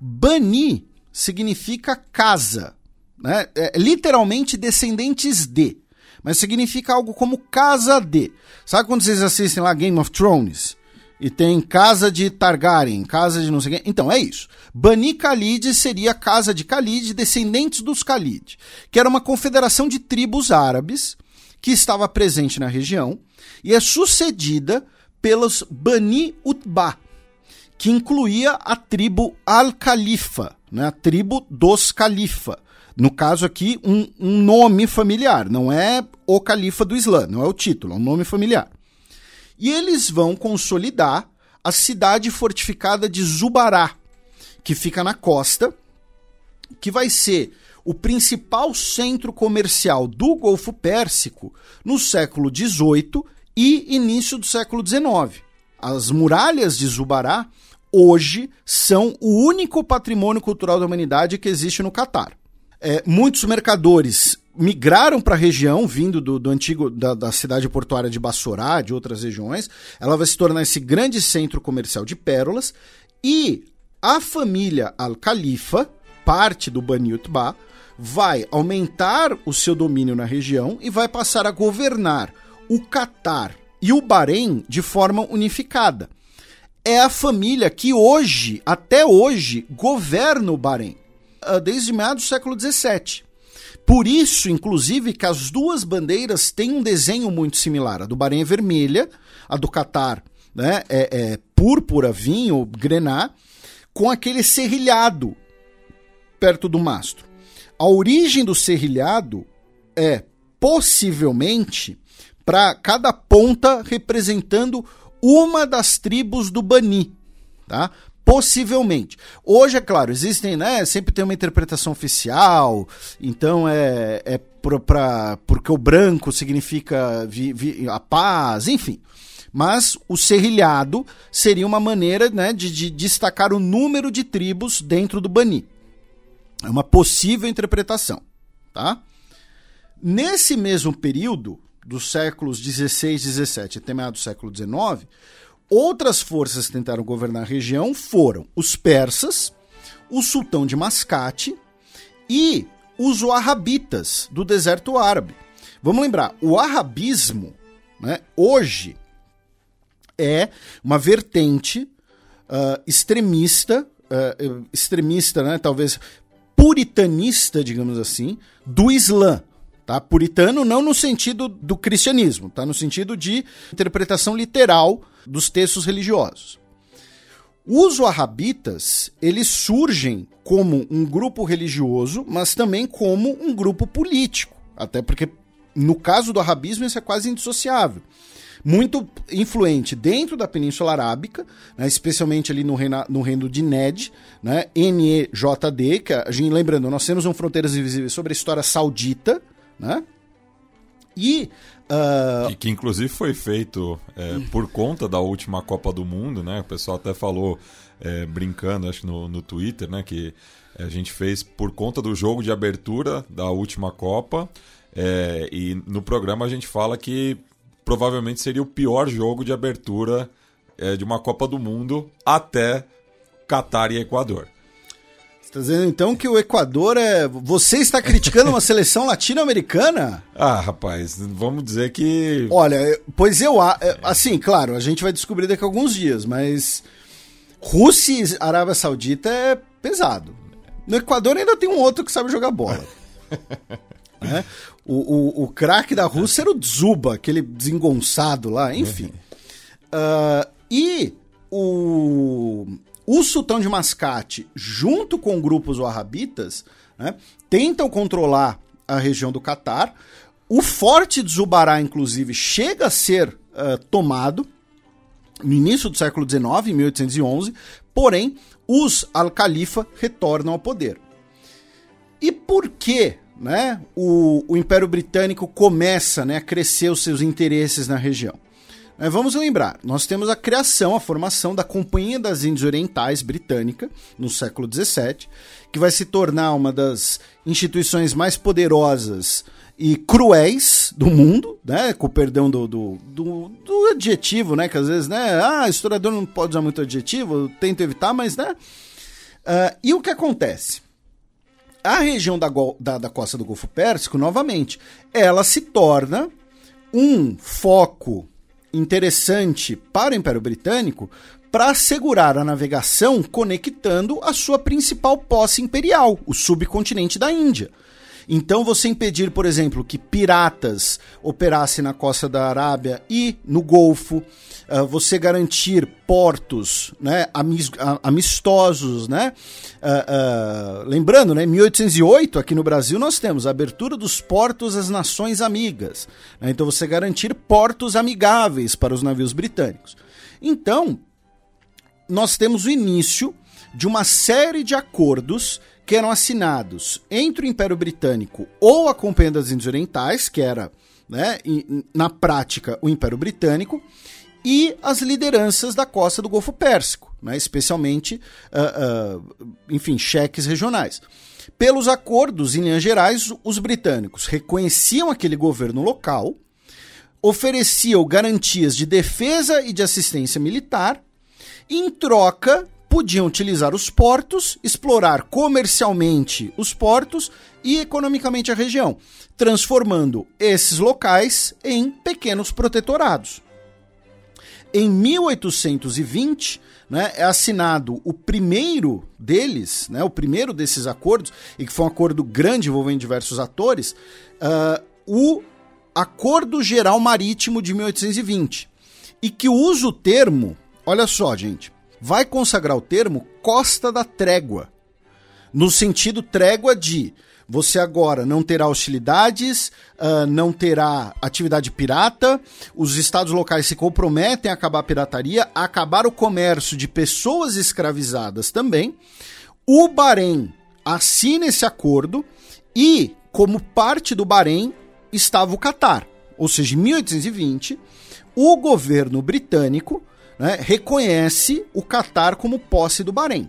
Bani significa casa, né? É, literalmente descendentes de, mas significa algo como casa de. Sabe quando vocês assistem lá Game of Thrones? E tem casa de Targaryen, casa de não sei quem. Então, é isso. Bani Khalid seria a casa de Khalid, descendentes dos Khalid, que era uma confederação de tribos árabes que estava presente na região e é sucedida pelos Bani Utbah, que incluía a tribo Al-Khalifa, né, a tribo dos Califa. No caso aqui, um, um, nome familiar, não é o califa do Islã, não é o título, é um nome familiar. E eles vão consolidar a cidade fortificada de Zubará, que fica na costa, que vai ser o principal centro comercial do Golfo Pérsico no século XVIII e início do século XIX. As muralhas de Zubará hoje são o único patrimônio cultural da humanidade que existe no Catar. É, muitos mercadores migraram para a região, vindo do, do antigo da, da, cidade portuária de Bassorá, de outras regiões. Ela vai se tornar esse grande centro comercial de pérolas e a família Al-Khalifa, parte do Bani Utbah, vai aumentar o seu domínio na região e vai passar a governar o Catar e o Bahrein de forma unificada. É a família que hoje, até hoje, governa o Bahrein, ah, desde meados do século XVII. Por isso, inclusive, que as duas bandeiras têm um desenho muito similar. A do Bahrein é vermelha, a do Catar né, é, é púrpura, vinho, grená, com aquele serrilhado perto do mastro. A origem do serrilhado é possivelmente para cada ponta representando uma das tribos do Bani, tá? Possivelmente. Hoje, é claro, existem, né? Sempre tem uma interpretação oficial, então é, é pra, pra porque o branco significa vi, vi, a paz, enfim. Mas o serrilhado seria uma maneira né, de, de destacar o número de tribos dentro do Bani. É uma possível interpretação. Tá? Nesse mesmo período, dos séculos 16 e 17 até meados do século 19, outras forças que tentaram governar a região foram os persas, o sultão de Mascate e os wahhabitas do deserto árabe. Vamos lembrar, o arabismo, né, hoje, é uma vertente uh, extremista, uh, extremista, né, talvez puritanista, digamos assim, do Islã. Tá? Puritano não no sentido do cristianismo, tá? no sentido de interpretação literal dos textos religiosos. Os wahhabitas, eles surgem como um grupo religioso, mas também como um grupo político. Até porque, no caso do wahhabismo, isso é quase indissociável muito influente dentro da Península Arábica, né, especialmente ali no reino, no reino de Ned, né, NEJD, que a gente, lembrando, nós temos um Fronteiras Invisíveis sobre a história saudita, né? E Uh... Que, que, inclusive foi feito é, por conta da última Copa do Mundo, né? O pessoal até falou, é, brincando, acho no, no Twitter, né? Que a gente fez por conta do jogo de abertura da última Copa. É, e no programa a gente fala que provavelmente seria o pior jogo de abertura é, de uma Copa do Mundo até Catar e Equador. Está dizendo então que o Equador é. Você está criticando uma seleção latino-americana? Ah, rapaz, vamos dizer que. Olha, pois eu. Assim, claro, a gente vai descobrir daqui a alguns dias, mas. Rússia e Arábia Saudita é pesado. No Equador ainda tem um outro que sabe jogar bola. né? O, o, o craque da Rússia era o Dzuba, aquele desengonçado lá, enfim. Uh, e o, o sultão de Mascate, junto com grupos wahhabitas, né, tentam controlar a região do Catar. O forte de Zubará, inclusive, chega a ser uh, tomado no início do século XIX, em 1811, porém, os Al-Khalifa retornam ao poder. E por que né, o, o Império Britânico começa né, a crescer os seus interesses na região. Vamos lembrar, nós temos a criação, a formação da Companhia das Índias Orientais Britânica, no século XVII, que vai se tornar uma das instituições mais poderosas e cruéis do mundo, né? Com o perdão do, do, do, do adjetivo, né? Que às vezes, né? Ah, historiador não pode usar muito adjetivo, tento evitar, mas, né? Uh, e o que acontece? A região da, da, da costa do Golfo Pérsico, novamente, ela se torna um foco interessante para o Império Britânico para assegurar a navegação conectando a sua principal posse imperial, o subcontinente da Índia. Então, você impedir, por exemplo, que piratas operassem na costa da Arábia e no Golfo, uh, você garantir portos né, amistosos, né? Uh, uh, lembrando, né, em 1808, aqui no Brasil, nós temos a abertura dos portos às nações amigas. Né, então, você garantir portos amigáveis para os navios britânicos. Então, nós temos o início de uma série de acordos que eram assinados entre o Império Britânico ou a Companhia das Índias Orientais, que era, né, na prática, o Império Britânico, e as lideranças da costa do Golfo Pérsico, né, especialmente, uh, uh, enfim, cheques regionais. Pelos acordos, em linhas gerais, os britânicos reconheciam aquele governo local, ofereciam garantias de defesa e de assistência militar, em troca podiam utilizar os portos, explorar comercialmente os portos e economicamente a região, transformando esses locais em pequenos protetorados. Em 1820, né, é assinado o primeiro deles, né, o primeiro desses acordos, e que foi um acordo grande envolvendo diversos atores, uh, o Acordo Geral Marítimo de 1820, e que usa o termo, olha só, gente, vai consagrar o termo Costa da Trégua, no sentido trégua de você agora não terá hostilidades, uh, não terá atividade pirata, os estados locais se comprometem a acabar a pirataria, a acabar o comércio de pessoas escravizadas também. O Bahrein assina esse acordo e, como parte do Bahrein, estava o Catar. Ou seja, em 1820, o governo britânico né, reconhece o Catar como posse do Bahrein.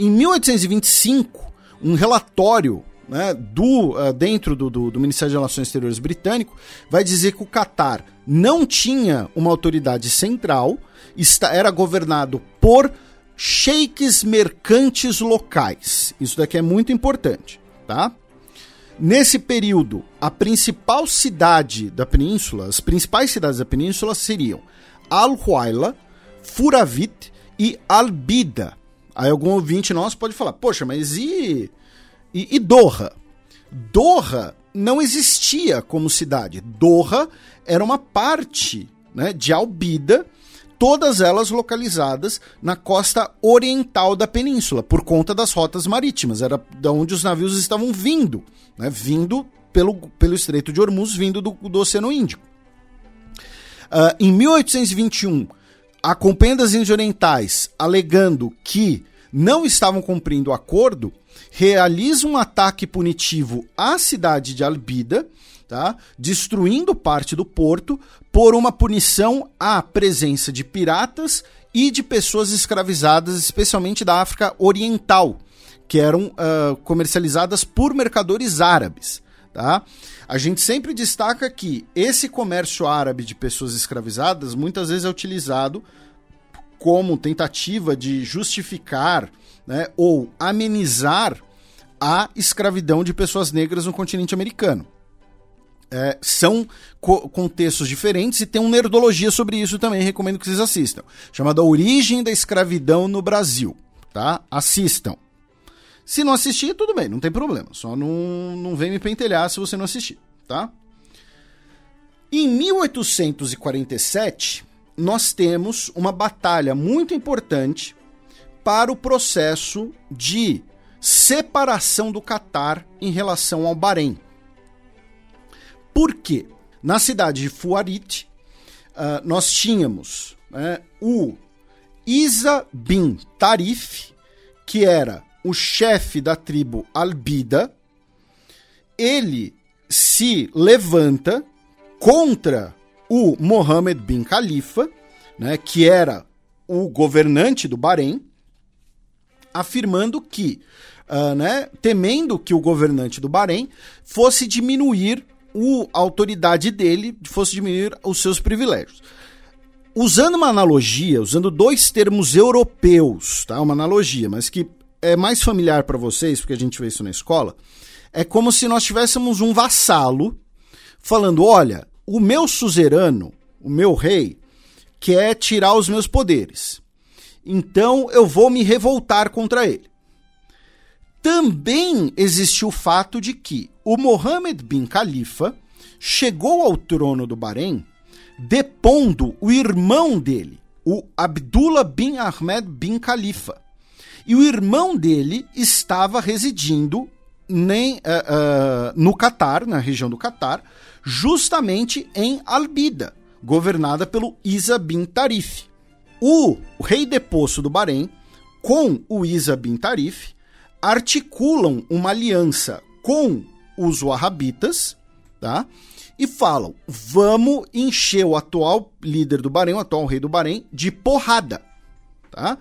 Em 1825, um relatório né, do, uh, dentro do, do, do, Ministério de Relações Exteriores britânico vai dizer que o Catar não tinha uma autoridade central, está, era governado por sheiks mercantes locais. Isso daqui é muito importante, tá? Nesse período, a principal cidade da península, as principais cidades da península seriam Al-Huayla, Furavit e Albida. Aí algum ouvinte nosso pode falar, poxa, mas e, e, e Doha? Doha não existia como cidade. Doha era uma parte né, de Albida, todas elas localizadas na costa oriental da península, por conta das rotas marítimas. Era da onde os navios estavam vindo, né, vindo pelo, pelo Estreito de Hormuz, vindo do, do Oceano Índico. Uh, em 1821, a Companhia das Índias Orientais, alegando que não estavam cumprindo o acordo, realiza um ataque punitivo à cidade de Albida, tá? destruindo parte do porto, por uma punição à presença de piratas e de pessoas escravizadas, especialmente da África Oriental, que eram uh, comercializadas por mercadores árabes. Tá? A gente sempre destaca que esse comércio árabe de pessoas escravizadas muitas vezes é utilizado como tentativa de justificar né, ou amenizar a escravidão de pessoas negras no continente americano. É, são co contextos diferentes e tem uma nerdologia sobre isso também, recomendo que vocês assistam. Chamada Origem da Escravidão no Brasil. Tá? Assistam. Se não assistir, tudo bem, não tem problema. Só não, não vem me pentelhar se você não assistir, tá? Em 1847, nós temos uma batalha muito importante para o processo de separação do Catar em relação ao Bahrein. Por quê? Na cidade de Fuarit, uh, nós tínhamos né, o Isa bin Tarif, que era o chefe da tribo Albida, ele se levanta contra o Mohammed bin Khalifa, né, que era o governante do Bahrein, afirmando que, uh, né, temendo que o governante do Bahrein fosse diminuir o, a autoridade dele, fosse diminuir os seus privilégios. Usando uma analogia, usando dois termos europeus, tá? Uma analogia, mas que é mais familiar para vocês, porque a gente vê isso na escola, é como se nós tivéssemos um vassalo falando: olha, o meu suzerano, o meu rei, quer tirar os meus poderes. Então eu vou me revoltar contra ele. Também existiu o fato de que o Mohammed bin Khalifa chegou ao trono do Bahrein depondo o irmão dele, o Abdullah bin Ahmed bin Khalifa. E o irmão dele estava residindo nem, uh, uh, no Catar, na região do Catar, justamente em Albida, governada pelo Isa bin Tarif. O rei deposto do Bahrein, com o Isa bin Tarif, articulam uma aliança com os Wahhabitas, tá? E falam: vamos encher o atual líder do Bahrein, o atual rei do Bahrein, de porrada, tá?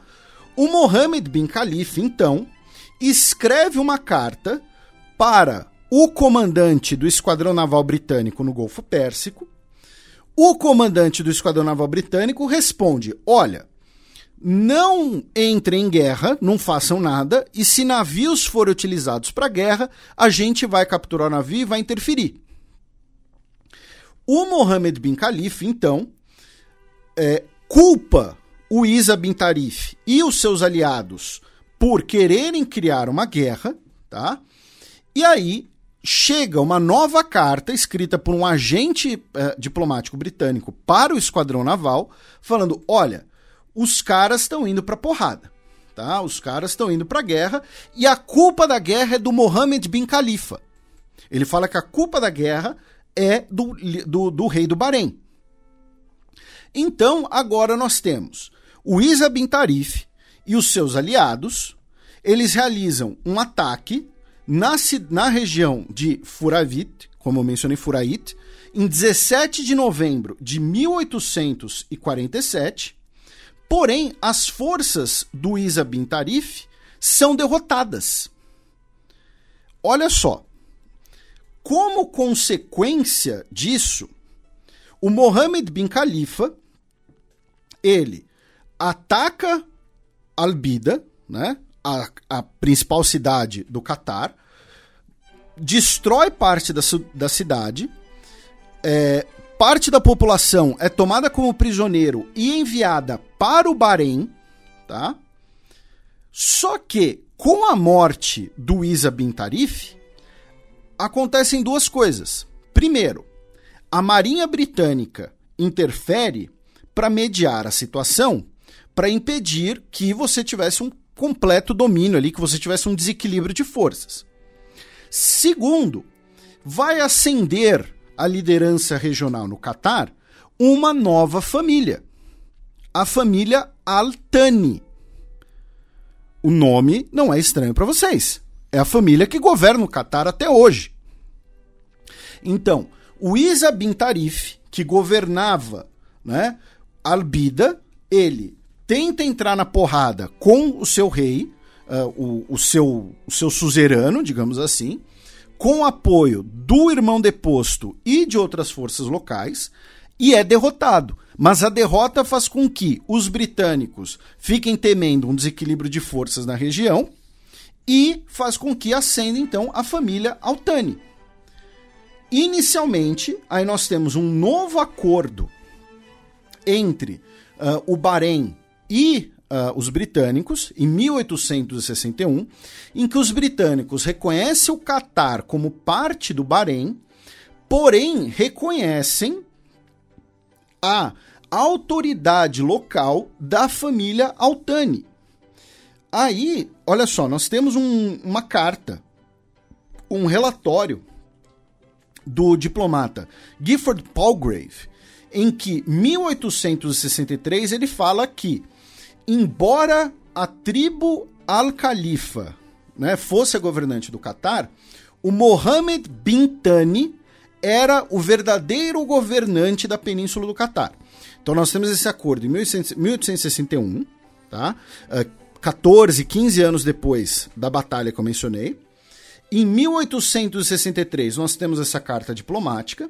O Mohammed bin Khalifa, então, escreve uma carta para o comandante do Esquadrão Naval Britânico no Golfo Pérsico. O comandante do Esquadrão Naval Britânico responde: Olha, não entrem em guerra, não façam nada, e se navios forem utilizados para guerra, a gente vai capturar o navio e vai interferir. O Mohammed bin Khalifa, então, é, culpa o Isa bin Tarif e os seus aliados por quererem criar uma guerra, tá? E aí chega uma nova carta escrita por um agente é, diplomático britânico para o esquadrão naval, falando: olha, os caras estão indo para porrada, tá? Os caras estão indo para guerra e a culpa da guerra é do Mohammed bin Khalifa. Ele fala que a culpa da guerra é do, do, do rei do Bahrein. Então, agora nós temos o Isa bin Tarif e os seus aliados, eles realizam um ataque na, na região de Furavit, como eu mencionei, Furait, em 17 de novembro de 1847. Porém, as forças do Isa bin Tarif são derrotadas. Olha só. Como consequência disso, o Mohammed bin Khalifa ele ataca Albida, né? a, a principal cidade do Catar, destrói parte da, da cidade, é, parte da população é tomada como prisioneiro e enviada para o Bahrein, tá? Só que com a morte do Isa bin Tarif, acontecem duas coisas. Primeiro, a Marinha Britânica interfere para mediar a situação, para impedir que você tivesse um completo domínio ali, que você tivesse um desequilíbrio de forças. Segundo, vai ascender a liderança regional no Catar uma nova família, a família Al-Thani. O nome não é estranho para vocês. É a família que governa o Catar até hoje. Então, o Isa bin Tarif, que governava né, Albida, ele tenta entrar na porrada com o seu rei, uh, o, o, seu, o seu suzerano, digamos assim, com apoio do irmão deposto e de outras forças locais, e é derrotado. Mas a derrota faz com que os britânicos fiquem temendo um desequilíbrio de forças na região e faz com que acenda então a família Altani. Inicialmente, aí nós temos um novo acordo entre uh, o Bahrein e uh, os britânicos, em 1861, em que os britânicos reconhecem o Catar como parte do Bahrein, porém reconhecem a autoridade local da família Altani. Aí, olha só, nós temos um, uma carta, um relatório do diplomata Gifford Palgrave, em que 1863 ele fala que embora a tribo Al-Khalifa né, fosse a governante do Catar, o Mohammed bin Tani era o verdadeiro governante da Península do Catar. Então nós temos esse acordo em 1861, tá? 14, ah, 15 anos depois da batalha que eu mencionei. Em 1863 nós temos essa carta diplomática.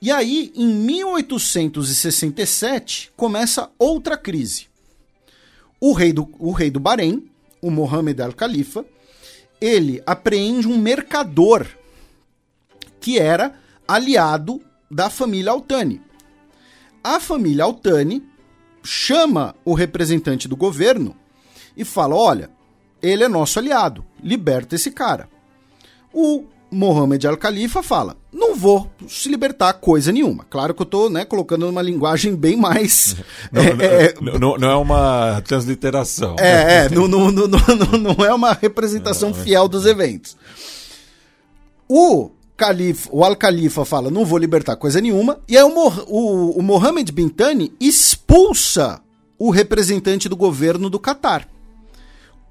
E aí, em 1867, começa outra crise o rei do, o rei do Bahrein, o Mohammed al-Khalifa, ele apreende um mercador que era aliado da família Altani. A família Altani chama o representante do governo e fala: olha, ele é nosso aliado, liberta esse cara. O Mohammed Al-Khalifa fala: não vou se libertar coisa nenhuma. Claro que eu estou né, colocando numa linguagem bem mais. Não é, é, não, não, é uma transliteração. É, é não, não, não, não, é uma representação fiel dos eventos. O Califa, o Al-Khalifa fala: não vou libertar coisa nenhuma. E aí o, o, o Mohammed bin Tani expulsa o representante do governo do Catar.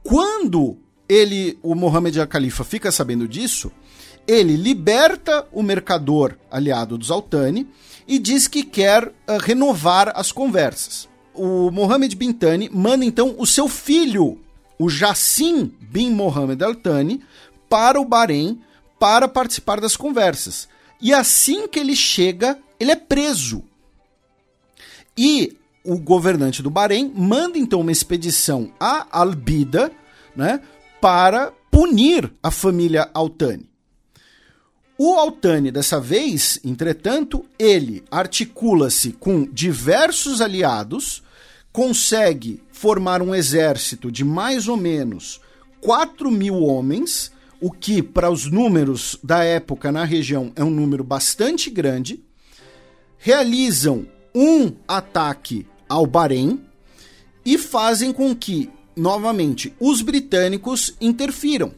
Quando ele, o Mohammed Al-Khalifa, fica sabendo disso ele liberta o mercador aliado dos Altani e diz que quer uh, renovar as conversas. O Mohammed bin Tani manda então o seu filho, o Jassim bin Mohammed Al-Thani, para o Bahrein para participar das conversas. E assim que ele chega, ele é preso. E o governante do Bahrein manda então uma expedição a Albida, né, para punir a família Altani. O Altani, dessa vez, entretanto, ele articula-se com diversos aliados, consegue formar um exército de mais ou menos 4 mil homens, o que, para os números da época na região, é um número bastante grande. Realizam um ataque ao Bahrein e fazem com que, novamente, os britânicos interfiram.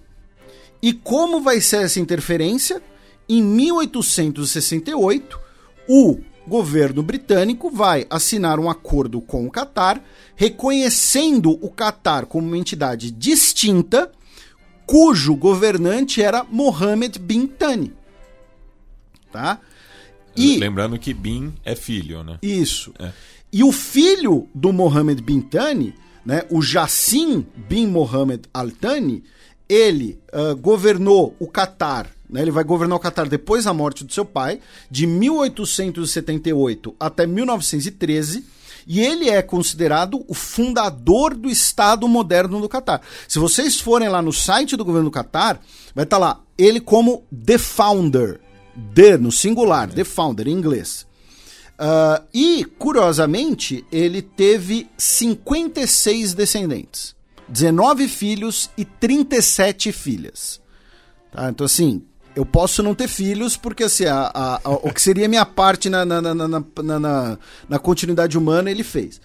E como vai ser essa interferência? Em 1868, o governo britânico vai assinar um acordo com o Catar, reconhecendo o Catar como uma entidade distinta, cujo governante era Mohammed bin Tani. Tá? E, Lembrando que Bin é filho, né? Isso. É. E o filho do Mohammed bin Tani, né, o Jassim bin Mohammed Al Thani, ele uh, governou o Catar né? Ele vai governar o Catar depois da morte do seu pai, de 1878 até 1913. E ele é considerado o fundador do Estado moderno do Catar. Se vocês forem lá no site do governo do Catar, vai estar tá lá ele como The Founder. The, no singular, The Founder, em inglês. Uh, e, curiosamente, ele teve 56 descendentes. 19 filhos e 37 filhas. Tá? Então, assim, eu posso não ter filhos, porque assim, a, a, a, o que seria minha parte na, na, na, na, na continuidade humana, ele fez.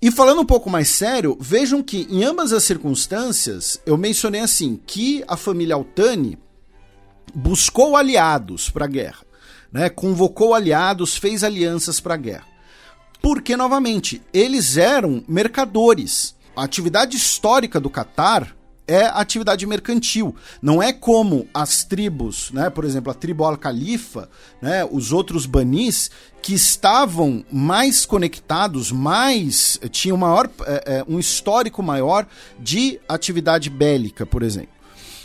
E falando um pouco mais sério, vejam que em ambas as circunstâncias, eu mencionei assim, que a família Altani buscou aliados para a guerra, né? convocou aliados, fez alianças para a guerra. Porque, novamente, eles eram mercadores. A atividade histórica do Catar é atividade mercantil. Não é como as tribos, né? Por exemplo, a tribo Al-Khalifa, né? Os outros banis que estavam mais conectados, mais tinham maior, é, um histórico maior de atividade bélica, por exemplo.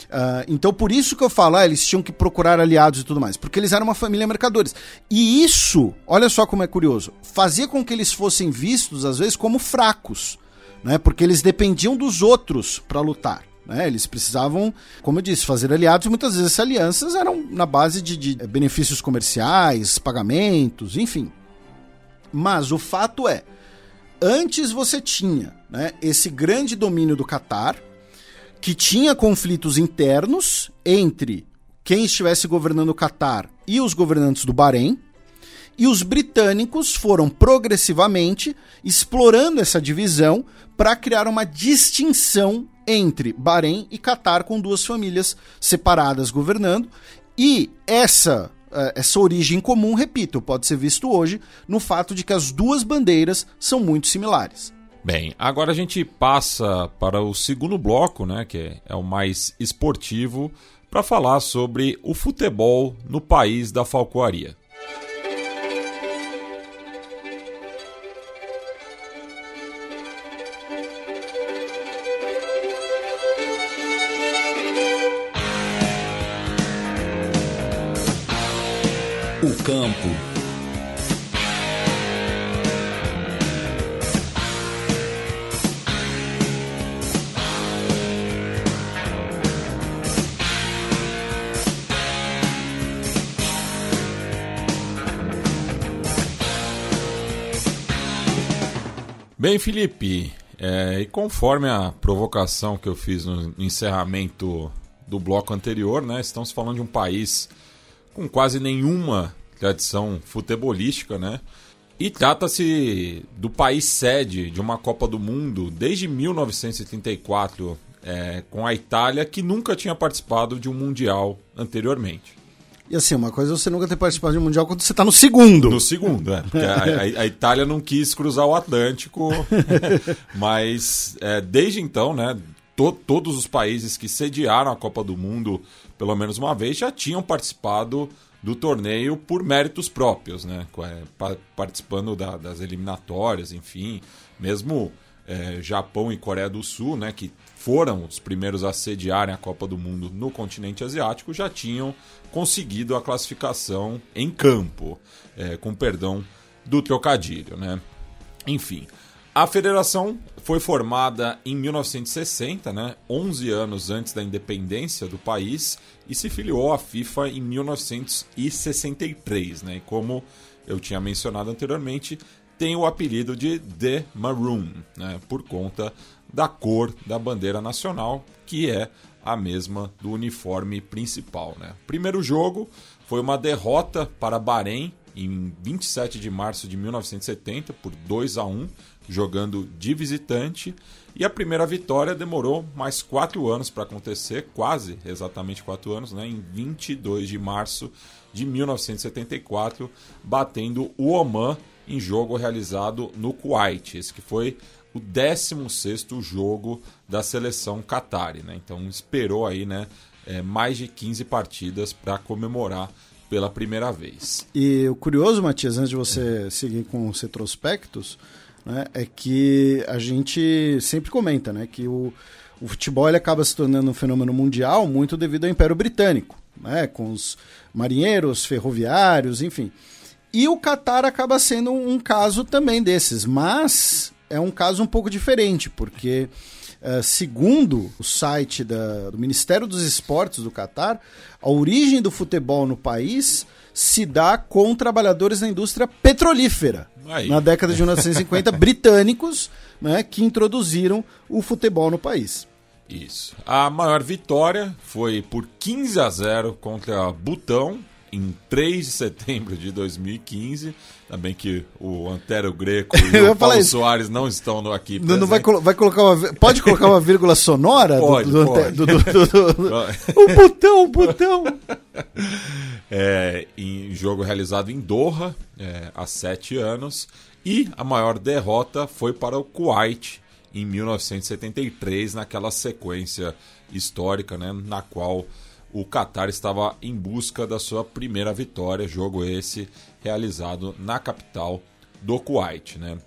Uh, então, por isso que eu falo, ah, eles tinham que procurar aliados e tudo mais, porque eles eram uma família mercadores. E isso, olha só como é curioso, fazia com que eles fossem vistos, às vezes, como fracos, né? porque eles dependiam dos outros para lutar. Né? Eles precisavam, como eu disse, fazer aliados e muitas vezes essas alianças eram na base de, de benefícios comerciais, pagamentos, enfim. Mas o fato é, antes você tinha né, esse grande domínio do Catar, que tinha conflitos internos entre quem estivesse governando o Catar e os governantes do Bahrein, e os britânicos foram progressivamente explorando essa divisão para criar uma distinção entre Bahrein e Catar, com duas famílias separadas governando. E essa eh, essa origem comum, repito, pode ser visto hoje no fato de que as duas bandeiras são muito similares. Bem, agora a gente passa para o segundo bloco, né, que é o mais esportivo, para falar sobre o futebol no país da falcoaria. O campo. Bem, Felipe, É, e conforme a provocação que eu fiz no encerramento do bloco anterior, né, estamos falando de um país com quase nenhuma tradição futebolística, né? E trata-se do país sede de uma Copa do Mundo desde 1934, é, com a Itália, que nunca tinha participado de um Mundial anteriormente. E assim, uma coisa é você nunca ter participado de um Mundial quando você está no segundo. No segundo, é. Porque a, a, a, Itália não quis cruzar o Atlântico, mas é, desde então, né, to, todos os países que sediaram a Copa do Mundo pelo menos uma vez já tinham participado do torneio por méritos próprios, né? É, participando da, das eliminatórias, enfim, mesmo é, Japão e Coreia do Sul, né, que foram os primeiros a sediarem a Copa do Mundo no continente asiático, já tinham conseguido a classificação em campo, é, com perdão do trocadilho, né? Enfim, a federação foi formada em 1960, né, 11 anos antes da independência do país, e se filiou à FIFA em 1963. Né, e como eu tinha mencionado anteriormente, tem o apelido de The Maroon, né, por conta da cor da bandeira nacional, que é a mesma do uniforme principal. Né. Primeiro jogo foi uma derrota para Bahrein em 27 de março de 1970 por 2 a 1 jogando de visitante. E a primeira vitória demorou mais quatro anos para acontecer, quase exatamente quatro anos, né? em 22 de março de 1974, batendo o Oman em jogo realizado no Kuwait. Esse que foi o 16 jogo da seleção Qatari. Né? Então esperou aí né, é, mais de 15 partidas para comemorar pela primeira vez. E o curioso, Matias, antes de você seguir com os retrospectos, né, é que a gente sempre comenta né, que o, o futebol ele acaba se tornando um fenômeno mundial muito devido ao Império Britânico, né, com os marinheiros, ferroviários, enfim. E o Catar acaba sendo um caso também desses, mas é um caso um pouco diferente, porque Uh, segundo o site da, do Ministério dos Esportes do Catar, a origem do futebol no país se dá com trabalhadores da indústria petrolífera. Aí. Na década de 1950, britânicos né, que introduziram o futebol no país. Isso. A maior vitória foi por 15 a 0 contra Butão, em 3 de setembro de 2015. Também que o Antero Greco e o Paulo. Soares não estão no aqui. Não, não vai, vai, colocar uma, pode colocar uma vírgula sonora? Pode, do, do, pode. Do, o botão, o botão. É, em jogo realizado em Doha, é, há sete anos. E a maior derrota foi para o Kuwait, em 1973, naquela sequência histórica né, na qual o Qatar estava em busca da sua primeira vitória, jogo esse realizado na capital do Kuwait, né?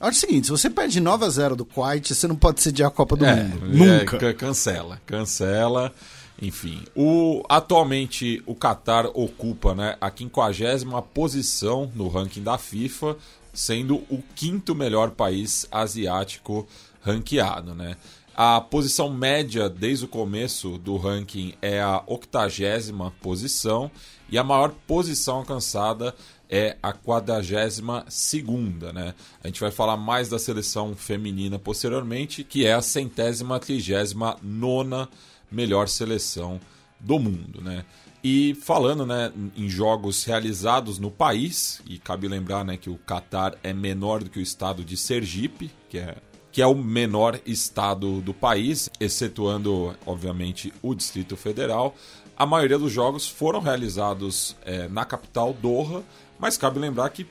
Acho o seguinte, se você perde 9 a 0 do Kuwait, você não pode sediar a Copa do é, Mundo. É, Nunca. É, cancela, cancela. Enfim, o, atualmente o Qatar ocupa né, a 50 posição no ranking da FIFA, sendo o quinto melhor país asiático ranqueado. Né? A posição média desde o começo do ranking é a octagésima posição e a maior posição alcançada é a quadragésima segunda, né? A gente vai falar mais da seleção feminina posteriormente, que é a centésima trigésima nona melhor seleção do mundo, né? E falando né, em jogos realizados no país, e cabe lembrar né, que o Catar é menor do que o estado de Sergipe, que é que é o menor estado do país, excetuando, obviamente, o Distrito Federal. A maioria dos jogos foram realizados é, na capital, Doha, mas cabe lembrar que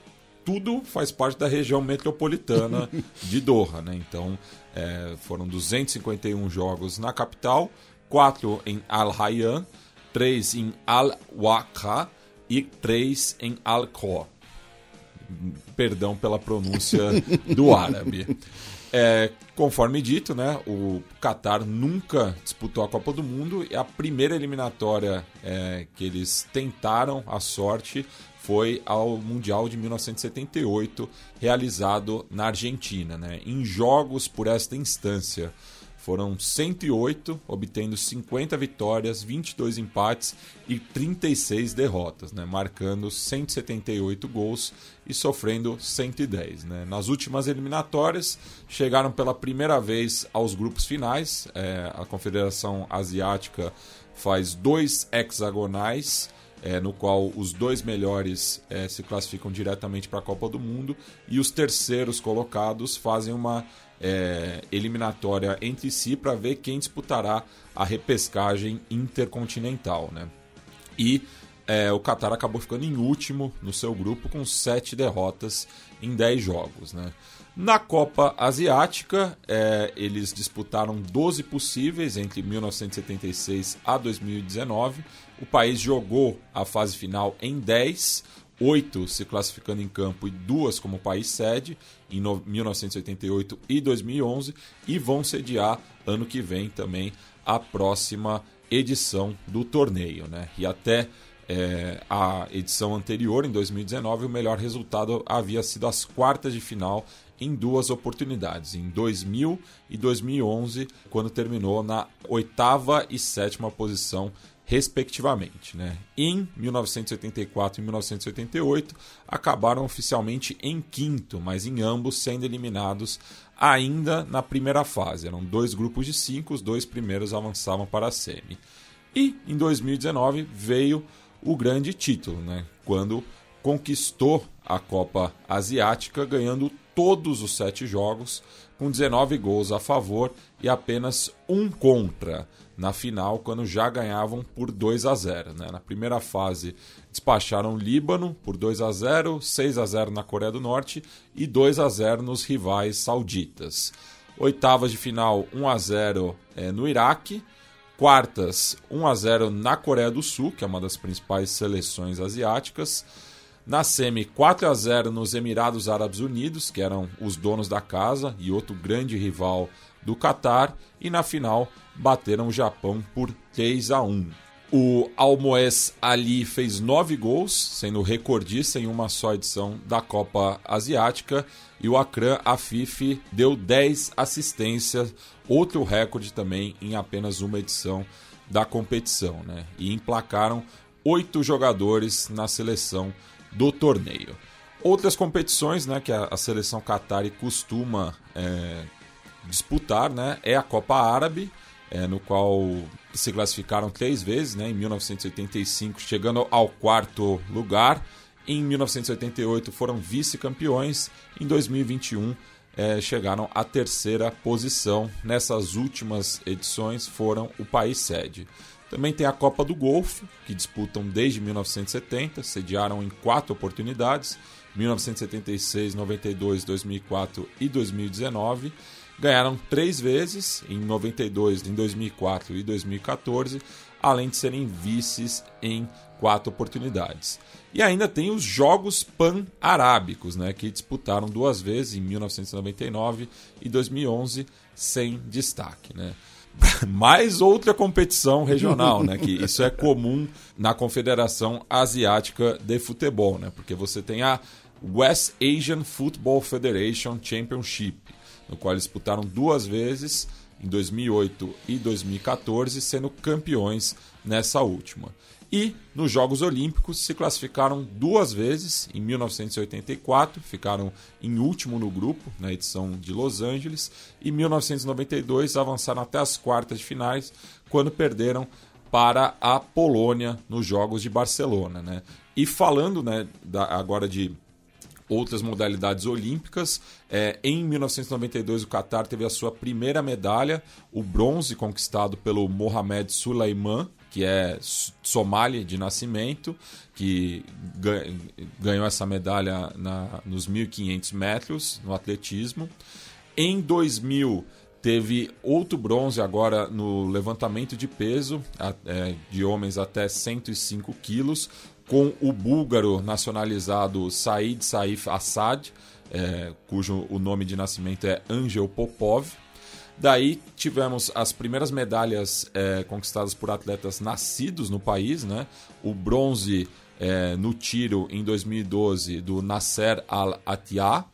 tudo faz parte da região metropolitana de Doha. Né? Então, é, foram 251 jogos na capital, 4 em Al Rayyan, 3 em Al Waqa e 3 em Al Khor. Perdão pela pronúncia do árabe. É, conforme dito, né, o Qatar nunca disputou a Copa do Mundo e a primeira eliminatória é, que eles tentaram a sorte foi ao Mundial de 1978, realizado na Argentina. Né? Em jogos por esta instância, Foram 108, obtendo 50 vitórias, 22 empates e 36 derrotas, né? marcando 178 gols e sofrendo 110. Né? Nas últimas eliminatórias, chegaram pela primeira vez aos grupos finais. É, a Confederação Asiática faz dois hexagonais. É, no qual os dois melhores é, se classificam diretamente para a Copa do Mundo e os terceiros colocados fazem uma é, eliminatória entre si para ver quem disputará a repescagem intercontinental. Né? E é, o Qatar acabou ficando em último no seu grupo com sete derrotas em dez jogos. Né? Na Copa Asiática, é, eles disputaram 12 possíveis entre 1976 a 2019. O país jogou a fase final em 10, oito se classificando em campo e duas como país sede, em 1988 e 2011, e vão sediar ano que vem também a próxima edição do torneio. Né? E até é, a edição anterior, em 2019, o melhor resultado havia sido as quartas de final em duas oportunidades, em 2000 e 2011, quando terminou na oitava e sétima posição respectivamente. Né? Em 1984 e 1988 acabaram oficialmente em quinto, mas em ambos sendo eliminados ainda na primeira fase. Eram dois grupos de cinco, os dois primeiros avançavam para a semi. E em 2019 veio o grande título, né? quando conquistou a Copa Asiática, ganhando todos os sete jogos, com 19 gols a favor e apenas um contra na final, quando já ganhavam por 2 a 0. Né? Na primeira fase, despacharam o Líbano por 2 a 0, 6 a 0 na Coreia do Norte e 2 a 0 nos rivais sauditas. Oitavas de final, 1 a 0 é, no Iraque. Quartas, 1 a 0 na Coreia do Sul, que é uma das principais seleções asiáticas. Na semi, 4 a 0 nos Emirados Árabes Unidos, que eram os donos da casa e outro grande rival do Catar. E na final, bateram o Japão por 3 a 1. O Almoez Ali fez nove gols, sendo recordista em uma só edição da Copa Asiática, e o Akran Afif deu 10 assistências, outro recorde também em apenas uma edição da competição, né? E emplacaram oito jogadores na seleção do torneio. Outras competições, né, que a, a seleção Qatari costuma é, disputar, né, é a Copa Árabe é, no qual se classificaram três vezes, né, em 1985 chegando ao quarto lugar, em 1988 foram vice-campeões, em 2021 é, chegaram à terceira posição. Nessas últimas edições foram o país sede. Também tem a Copa do Golfo, que disputam desde 1970, sediaram em quatro oportunidades, 1976, 92, 2004 e 2019 Ganharam três vezes, em 92, em 2004 e 2014, além de serem vices em quatro oportunidades. E ainda tem os Jogos Pan-Arábicos, né, que disputaram duas vezes, em 1999 e 2011, sem destaque. Né. Mais outra competição regional, né, que isso é comum na Confederação Asiática de Futebol, né, porque você tem a West Asian Football Federation Championship, no qual eles disputaram duas vezes, em 2008 e 2014, sendo campeões nessa última. E nos Jogos Olímpicos se classificaram duas vezes, em 1984, ficaram em último no grupo, na edição de Los Angeles, e em 1992 avançaram até as quartas de finais, quando perderam para a Polônia nos Jogos de Barcelona. Né? E falando né, da, agora de outras modalidades olímpicas. É, em 1992, o Qatar teve a sua primeira medalha, o bronze conquistado pelo Mohamed Suleiman, que é somali de nascimento, que ganhou essa medalha na, nos 1.500 metros no atletismo. Em 2000 teve outro bronze agora no levantamento de peso é, de homens até 105 quilos com o búlgaro nacionalizado Said Saif Assad, é, cujo o nome de nascimento é Angel Popov. Daí tivemos as primeiras medalhas é, conquistadas por atletas nascidos no país, né? O bronze é, no tiro em 2012 do Nasser Al-Attiyah,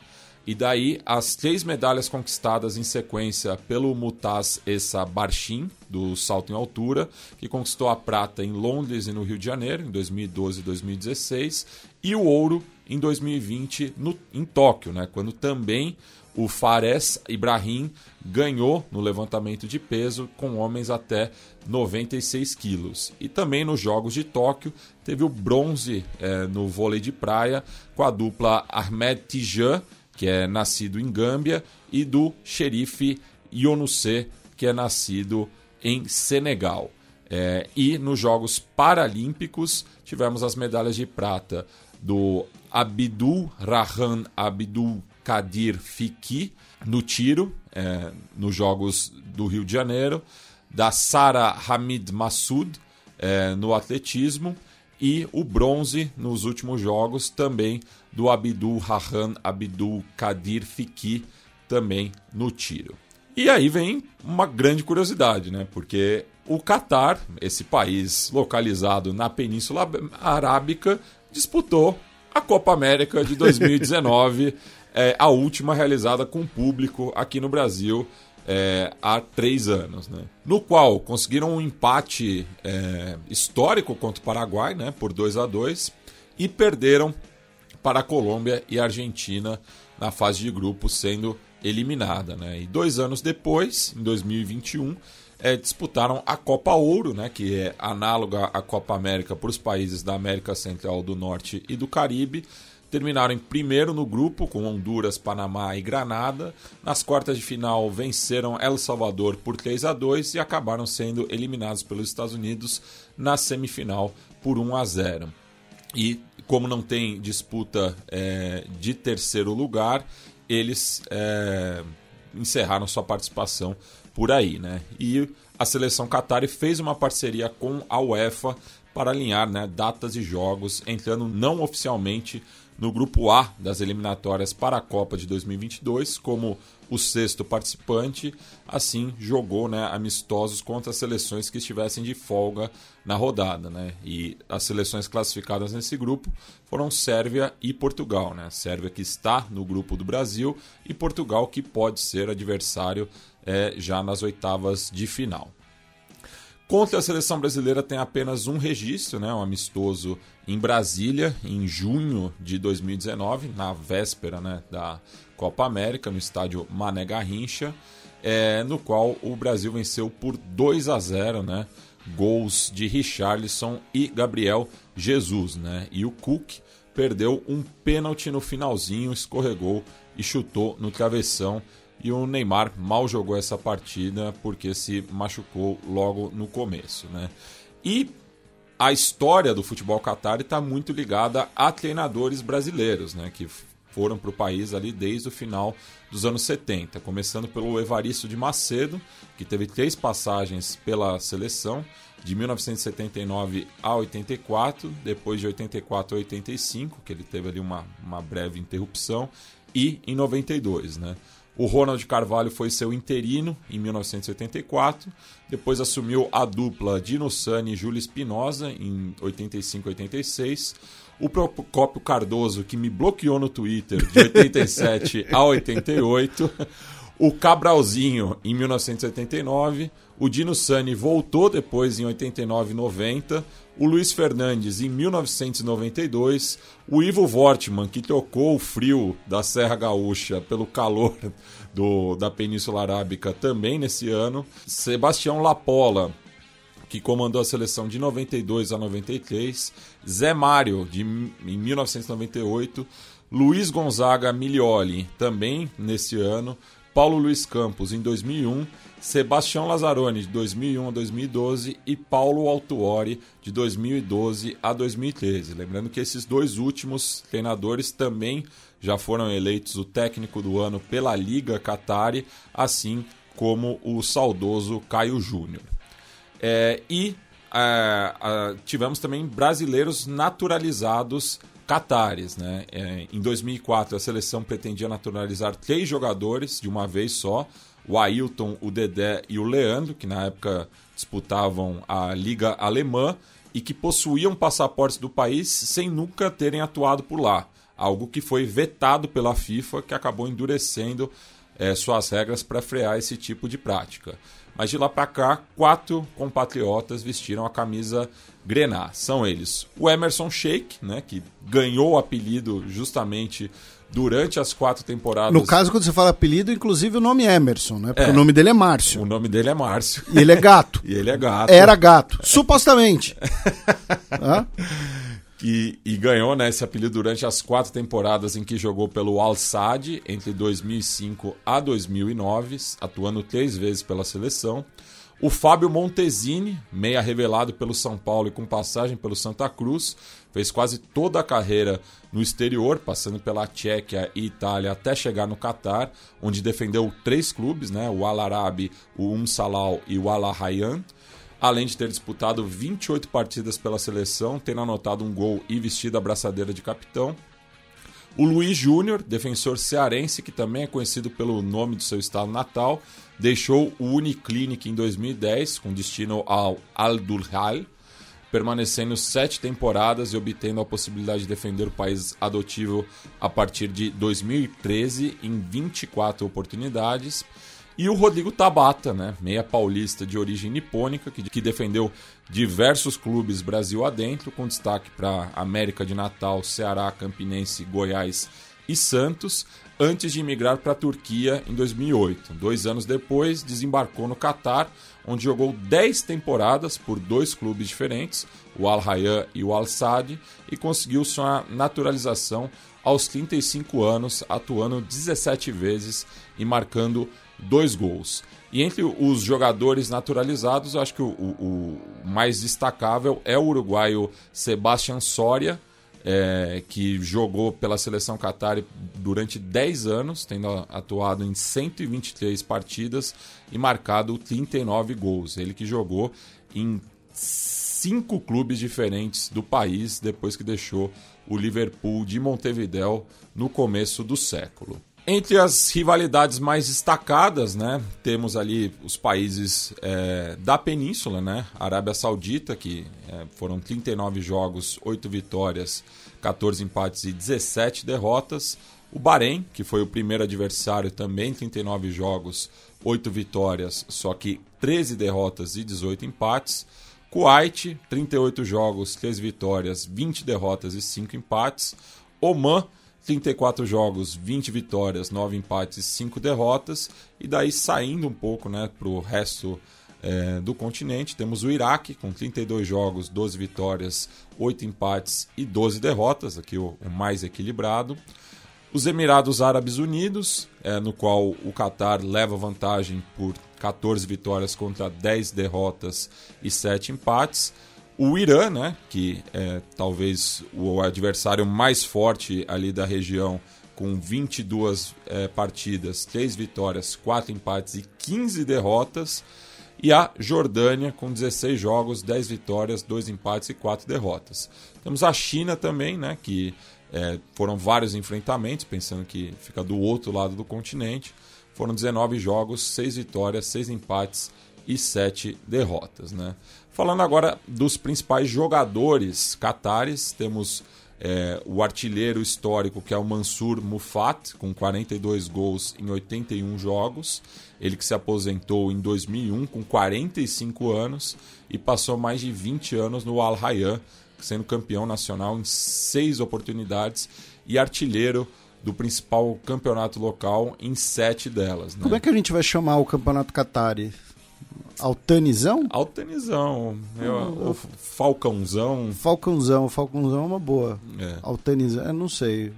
E daí as três medalhas conquistadas em sequência pelo Mutaz Essa Barchin, do salto em altura, que conquistou a prata em Londres e no Rio de Janeiro, em 2012 e 2016, e o ouro em 2020 no, em Tóquio, né, quando também o Fares Ibrahim ganhou no levantamento de peso com homens até 96 quilos. E também nos Jogos de Tóquio teve o bronze é, no vôlei de praia com a dupla Ahmed Tijan, que é nascido em Gâmbia, e do xerife Yonusse, que é nascido em Senegal. É, e nos Jogos Paralímpicos tivemos as medalhas de prata do Abdul Rahan Abdul Kadir Fiki no tiro, é, nos Jogos do Rio de Janeiro, da Sara Hamid Massoud é, no atletismo e o bronze nos últimos jogos também do Abdul Rahan Abdul Kadir Fiki também no tiro. E aí vem uma grande curiosidade, né? Porque o Catar, esse país localizado na Península Arábica, disputou a Copa América de 2019 é, a última realizada com público aqui no Brasil é, há três anos, né? no qual conseguiram um empate é, histórico contra o Paraguai, né, por 2 a 2 e perderam para a Colômbia e a Argentina na fase de grupo, sendo eliminada. Né? E dois anos depois, em 2021, é, disputaram a Copa Ouro, né, que é análoga à Copa América para os países da América Central, do Norte e do Caribe terminaram em primeiro no grupo com Honduras, Panamá e Granada. Nas quartas de final venceram El Salvador por 3 a 2 e acabaram sendo eliminados pelos Estados Unidos na semifinal por 1 a 0. E como não tem disputa é, de terceiro lugar, eles é, encerraram sua participação por aí, né? E a seleção Qatari fez uma parceria com a UEFA para alinhar né, datas e jogos, entrando não oficialmente no grupo A das eliminatórias para a Copa de 2022, como o sexto participante, assim jogou né, amistosos contra as seleções que estivessem de folga na rodada. Né? E as seleções classificadas nesse grupo foram Sérvia e Portugal. Né? Sérvia que está no grupo do Brasil e Portugal que pode ser adversário é, já nas oitavas de final. Contra a seleção brasileira tem apenas um registro, né, um amistoso em Brasília, em junho de 2019, na véspera né, da Copa América, no estádio Mané Garrincha, é, no qual o Brasil venceu por 2 a 0, né, gols de Richarlison e Gabriel Jesus. Né, e o Cook perdeu um pênalti no finalzinho, escorregou e chutou no travessão e o Neymar mal jogou essa partida porque se machucou logo no começo, né? E a história do futebol catar está muito ligada a treinadores brasileiros, né? Que foram para o país ali desde o final dos anos 70, começando pelo Evaristo de Macedo, que teve três passagens pela seleção, de 1979 a 84, depois de 84 a 85, que ele teve ali uma, uma breve interrupção, e em 92, né? O Ronald Carvalho foi seu interino em 1984, depois assumiu a dupla Dino Sani e Júlio Espinosa em 85 e 86. O Procópio Cardoso, que me bloqueou no Twitter de 87 a 88. O Cabralzinho em 1989. O Dino Sani voltou depois em 89 e 90 o Luiz Fernandes em 1992, o Ivo Wortmann, que trocou o frio da Serra Gaúcha pelo calor do, da Península Arábica também nesse ano, Sebastião Lapola, que comandou a seleção de 92 a 93, Zé Mário, de, em 1998, Luiz Gonzaga Milioli, também nesse ano, Paulo Luiz Campos em 2001 Sebastião Lazzaroni, de 2001 a 2012, e Paulo Altuori, de 2012 a 2013. Lembrando que esses dois últimos treinadores também já foram eleitos o técnico do ano pela Liga Qatari, assim como o saudoso Caio Júnior. É, e é, tivemos também brasileiros naturalizados catares. Né? É, em 2004, a seleção pretendia naturalizar três jogadores de uma vez só o Ailton, o Dedé e o Leandro, que na época disputavam a Liga Alemã e que possuíam passaportes do país sem nunca terem atuado por lá. algo que foi vetado pela FIFA, que acabou endurecendo é, suas regras para frear esse tipo de prática. Mas de lá para cá, quatro compatriotas vestiram a camisa grená. São eles o Emerson Sheik, né, que ganhou o apelido justamente durante as quatro temporadas. No caso, quando você fala apelido, inclusive o nome é Emerson, né? Porque é, o nome dele é Márcio. O nome dele é Márcio. E ele é gato. e ele é gato. Era gato, supostamente. e, e, ganhou né, esse apelido durante as quatro temporadas em que jogou pelo Al Sadd entre 2005 a 2009, atuando três vezes pela seleção. O Fábio Montesini, meia revelado pelo São Paulo e com passagem pelo Santa Cruz, fez quase toda a carreira no exterior, passando pela Tchequia e Itália até chegar no Catar, onde defendeu três clubes, né, o Al Arabi, o Um Salal e o Al Rayyan, além de ter disputado 28 partidas pela seleção, tendo anotado um gol e vestido a braçadeira de capitão. O Luiz Júnior, defensor cearense, que também é conhecido pelo nome do seu estado natal, deixou o Uniclinic em 2010, com destino ao Al-Dulhal, permanecendo sete temporadas e obtendo a possibilidade de defender o país adotivo a partir de 2013 em 24 oportunidades. E o Rodrigo Tabata, né, meia paulista de origem nipônica, que, que defendeu diversos clubes Brasil adentro, com destaque para América de Natal, Ceará, Campinense, Goiás e Santos, antes de migrar para a Turquia em 2008. Dois anos depois, desembarcou no Catar, onde jogou 10 temporadas por dois clubes diferentes, o Al Rayyan e o Al Sadd, e conseguiu sua naturalização aos 35 anos, atuando 17 vezes e marcando dois gols. E entre os jogadores naturalizados, acho que o, o, o mais destacável é o uruguaio Sebastián Soria, é, que jogou pela seleção Qatar durante 10 anos, tendo atuado em 123 partidas e marcado 39 gols. Ele que jogou em cinco clubes diferentes do país depois que deixou o Liverpool de Montevideo no começo do século. Entre as rivalidades mais destacadas, né, temos ali os países é, da Península, né, Arábia Saudita, que é, foram 39 jogos, 8 vitórias, 14 empates e 17 derrotas. O Bahrein, que foi o primeiro adversário, também 39 jogos, 8 vitórias, só que 13 derrotas e 18 empates. Kuwait, 38 jogos, 3 vitórias, 20 derrotas e 5 empates. Oman, 34 jogos, 20 vitórias, 9 empates e 5 derrotas. E daí saindo um pouco né, para o resto é, do continente, temos o Iraque com 32 jogos, 12 vitórias, 8 empates e 12 derrotas, aqui o, o mais equilibrado. Os Emirados Árabes Unidos, é, no qual o Qatar leva vantagem por 14 vitórias contra 10 derrotas e 7 empates. O Irã, né, que é talvez o adversário mais forte ali da região, com 22 é, partidas, 3 vitórias, 4 empates e 15 derrotas. E a Jordânia com 16 jogos, 10 vitórias, 2 empates e 4 derrotas. Temos a China também, né, que é, foram vários enfrentamentos, pensando que fica do outro lado do continente. Foram 19 jogos, 6 vitórias, 6 empates e 7 derrotas. Né? Falando agora dos principais jogadores catares, temos é, o artilheiro histórico que é o Mansur Mufat, com 42 gols em 81 jogos. Ele que se aposentou em 2001 com 45 anos e passou mais de 20 anos no Al Rayyan, sendo campeão nacional em seis oportunidades e artilheiro do principal campeonato local em sete delas. Né? Como é que a gente vai chamar o campeonato Qatari? Altanizão? Altanizão. Eu, o Falcãozão. Falcãozão. Falcãozão é uma boa. É. Altanizão, eu não sei.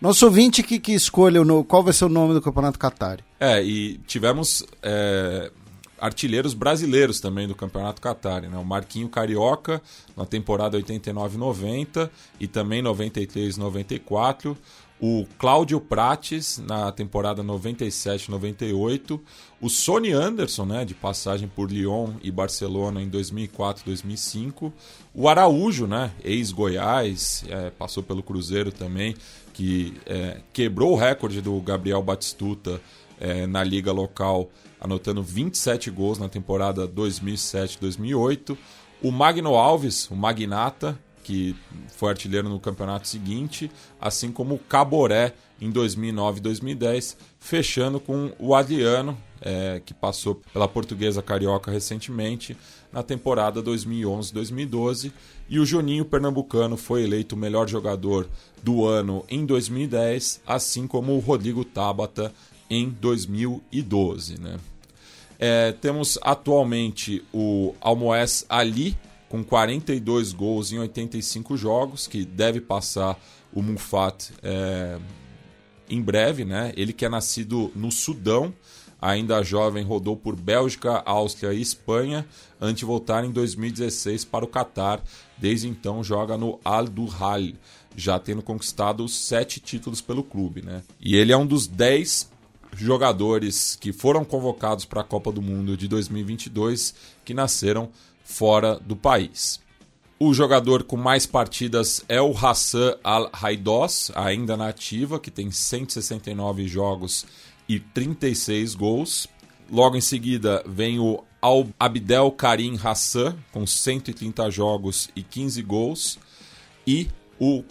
Nosso ouvinte que, que escolha no, qual vai ser o nome do Campeonato Qatar. É, e tivemos é, artilheiros brasileiros também do Campeonato Qatar. Né? O Marquinho Carioca, na temporada 89-90 e também 93-94 o Cláudio Prates na temporada 97-98, o Sony Anderson, né, de passagem por Lyon e Barcelona em 2004-2005, o Araújo, né, ex-Goiás, é, passou pelo Cruzeiro também, que é, quebrou o recorde do Gabriel Batistuta é, na liga local, anotando 27 gols na temporada 2007-2008, o Magno Alves, o Magnata, que foi artilheiro no campeonato seguinte, assim como o Caboré em 2009 e 2010, fechando com o Adriano, é, que passou pela Portuguesa Carioca recentemente, na temporada 2011-2012. E o Juninho Pernambucano foi eleito o melhor jogador do ano em 2010, assim como o Rodrigo Tabata em 2012. Né? É, temos atualmente o Almoés Ali, com 42 gols em 85 jogos, que deve passar o Mufat é, em breve. Né? Ele que é nascido no Sudão, ainda jovem, rodou por Bélgica, Áustria e Espanha, antes de voltar em 2016 para o Catar. Desde então joga no Al Duhal, já tendo conquistado sete títulos pelo clube. Né? E ele é um dos dez jogadores que foram convocados para a Copa do Mundo de 2022 que nasceram fora do país. O jogador com mais partidas é o Hassan Al-Haidos, ainda na ativa, que tem 169 jogos e 36 gols. Logo em seguida vem o Abdel Karim Hassan, com 130 jogos e 15 gols. E o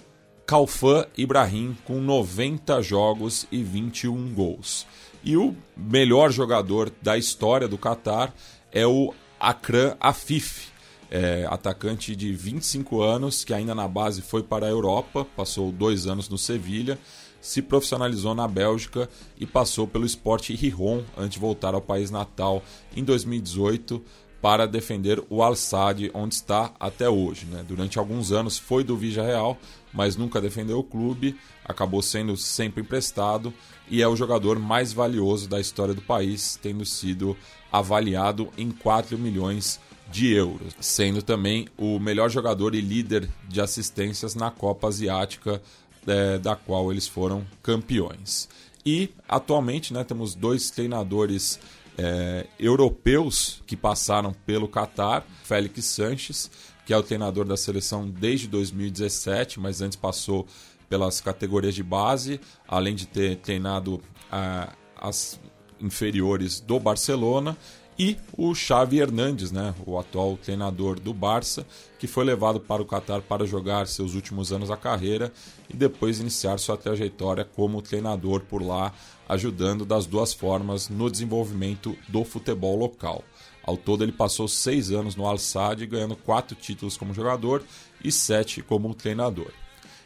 Kalfan Ibrahim, com 90 jogos e 21 gols. E o melhor jogador da história do Qatar é o Akram Afif, é, atacante de 25 anos, que ainda na base foi para a Europa, passou dois anos no Sevilha, se profissionalizou na Bélgica e passou pelo Sport Rijon antes de voltar ao país natal em 2018 para defender o Al-Sadd, onde está até hoje. Né? Durante alguns anos foi do Vija Real, mas nunca defendeu o clube, acabou sendo sempre emprestado e é o jogador mais valioso da história do país, tendo sido avaliado em 4 milhões de euros, sendo também o melhor jogador e líder de assistências na Copa Asiática, é, da qual eles foram campeões. E atualmente né, temos dois treinadores é, europeus que passaram pelo Qatar, Félix Sanches, que é o treinador da seleção desde 2017, mas antes passou pelas categorias de base, além de ter treinado ah, as inferiores do Barcelona, e o Xavi Hernandes, né, o atual treinador do Barça, que foi levado para o Catar para jogar seus últimos anos da carreira e depois iniciar sua trajetória como treinador por lá, ajudando das duas formas no desenvolvimento do futebol local. Ao todo, ele passou seis anos no Al Sadd, ganhando quatro títulos como jogador e sete como treinador.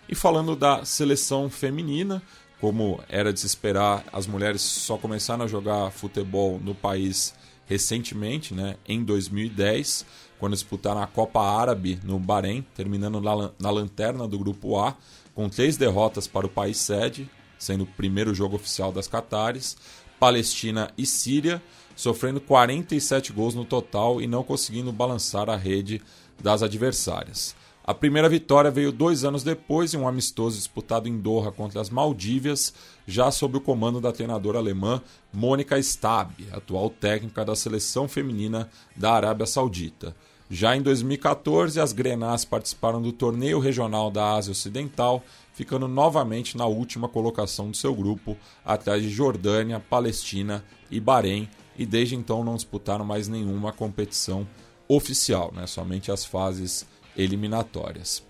E falando da seleção feminina, como era de se esperar, as mulheres só começaram a jogar futebol no país recentemente, né, em 2010, quando disputaram a Copa Árabe no Bahrein, terminando na, na lanterna do grupo A, com três derrotas para o país sede, sendo o primeiro jogo oficial das Qatares, Palestina e Síria, sofrendo 47 gols no total e não conseguindo balançar a rede das adversárias. A primeira vitória veio dois anos depois em um amistoso disputado em Doha contra as Maldívias, já sob o comando da treinadora alemã Mônica Stab, atual técnica da seleção feminina da Arábia Saudita. Já em 2014, as Grenás participaram do torneio regional da Ásia Ocidental, ficando novamente na última colocação do seu grupo, atrás de Jordânia, Palestina e Bahrein, e desde então não disputaram mais nenhuma competição oficial, né? somente as fases eliminatórias.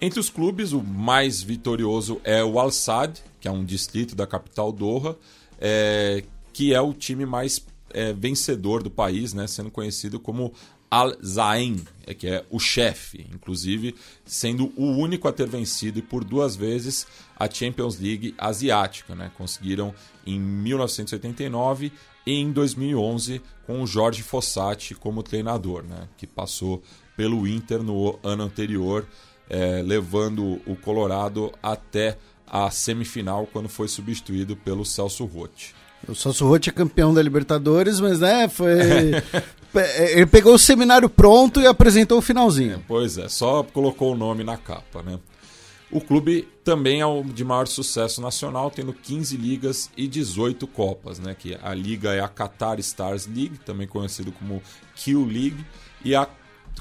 Entre os clubes, o mais vitorioso é o Al Sadd, que é um distrito da capital Doha, é, que é o time mais é, vencedor do país, né, sendo conhecido como Al Zain, é, que é o chefe, inclusive sendo o único a ter vencido por duas vezes a Champions League asiática. Né, conseguiram em 1989 e em 2011 com o Jorge Fossati como treinador, né, que passou pelo Inter no ano anterior, é, levando o Colorado até a semifinal quando foi substituído pelo Celso Rotti. O Celso Rotti é campeão da Libertadores, mas né, foi ele pegou o seminário pronto e apresentou o finalzinho. É, pois é, só colocou o nome na capa, né? O clube também é o de maior sucesso nacional, tendo 15 ligas e 18 copas, né? Que a liga é a Qatar Stars League, também conhecido como Q League, e a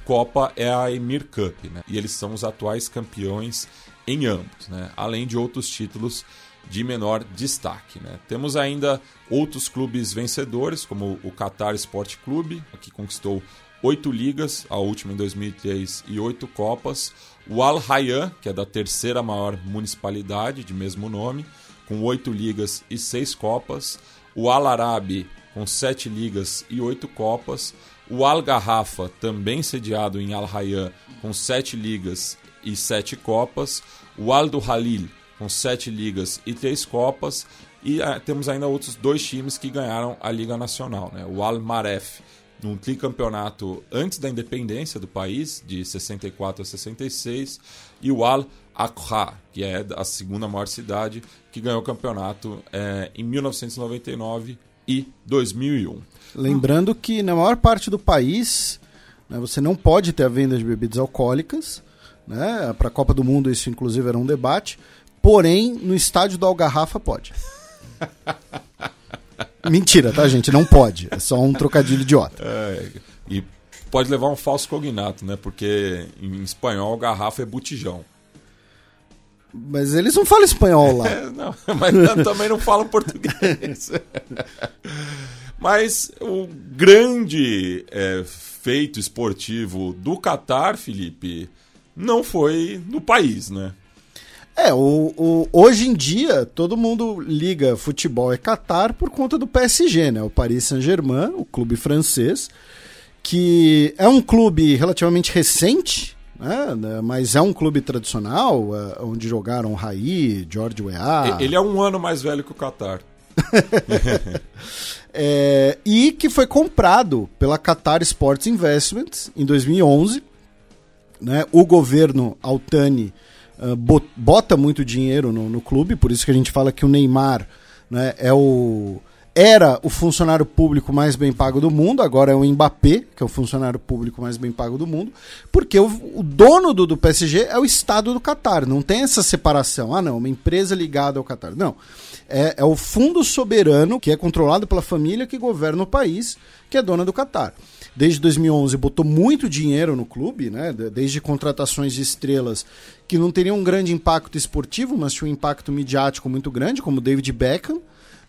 Copa é a Emir Cup, né? E eles são os atuais campeões em ambos, né? Além de outros títulos de menor destaque, né? Temos ainda outros clubes vencedores, como o Qatar Sport Clube, que conquistou oito ligas, a última em 2003, e oito copas. O Al Rayyan, que é da terceira maior municipalidade de mesmo nome, com oito ligas e seis copas. O Al Arabi, com sete ligas e oito copas. O Al Garrafa, também sediado em Al Rayyan, com sete ligas e sete copas. O Al do Halil, com sete ligas e três copas. E uh, temos ainda outros dois times que ganharam a Liga Nacional. Né? O Al Maref, num tricampeonato antes da independência do país, de 64 a 66, e o Al Aqsa, que é a segunda maior cidade, que ganhou o campeonato é, em 1999 e 2001. Lembrando que na maior parte do país né, você não pode ter a venda de bebidas alcoólicas. Né? Para a Copa do Mundo isso inclusive era um debate. Porém, no estádio do Algarrafa pode. Mentira, tá, gente? Não pode. É só um trocadilho idiota. É, e pode levar um falso cognato, né? Porque em espanhol garrafa é botijão. Mas eles não falam espanhol lá. É, não, mas também não falam português. mas o grande é, feito esportivo do Catar, Felipe, não foi no país, né? É, o, o, hoje em dia todo mundo liga futebol e Qatar por conta do PSG, né? O Paris Saint-Germain, o clube francês, que é um clube relativamente recente, né? mas é um clube tradicional, é, onde jogaram Raí, George Weah. Ele é um ano mais velho que o Qatar. é, e que foi comprado pela Qatar Sports Investments em 2011. Né? O governo Altani bota muito dinheiro no, no, clube, por isso que a gente fala que o Neymar né, é o era o funcionário público mais bem pago do mundo, agora é o Mbappé, que é o funcionário público mais bem pago do mundo, porque o, o dono do, do, PSG é o Estado do Catar. Não tem essa separação. Ah, não, uma empresa ligada ao Catar. Não. É, é o fundo soberano, que é controlado pela família que governa o país, que é dona do Catar desde 2011 botou muito dinheiro no clube, né? desde contratações de estrelas que não teriam um grande impacto esportivo, mas tinham um impacto midiático muito grande, como David Beckham,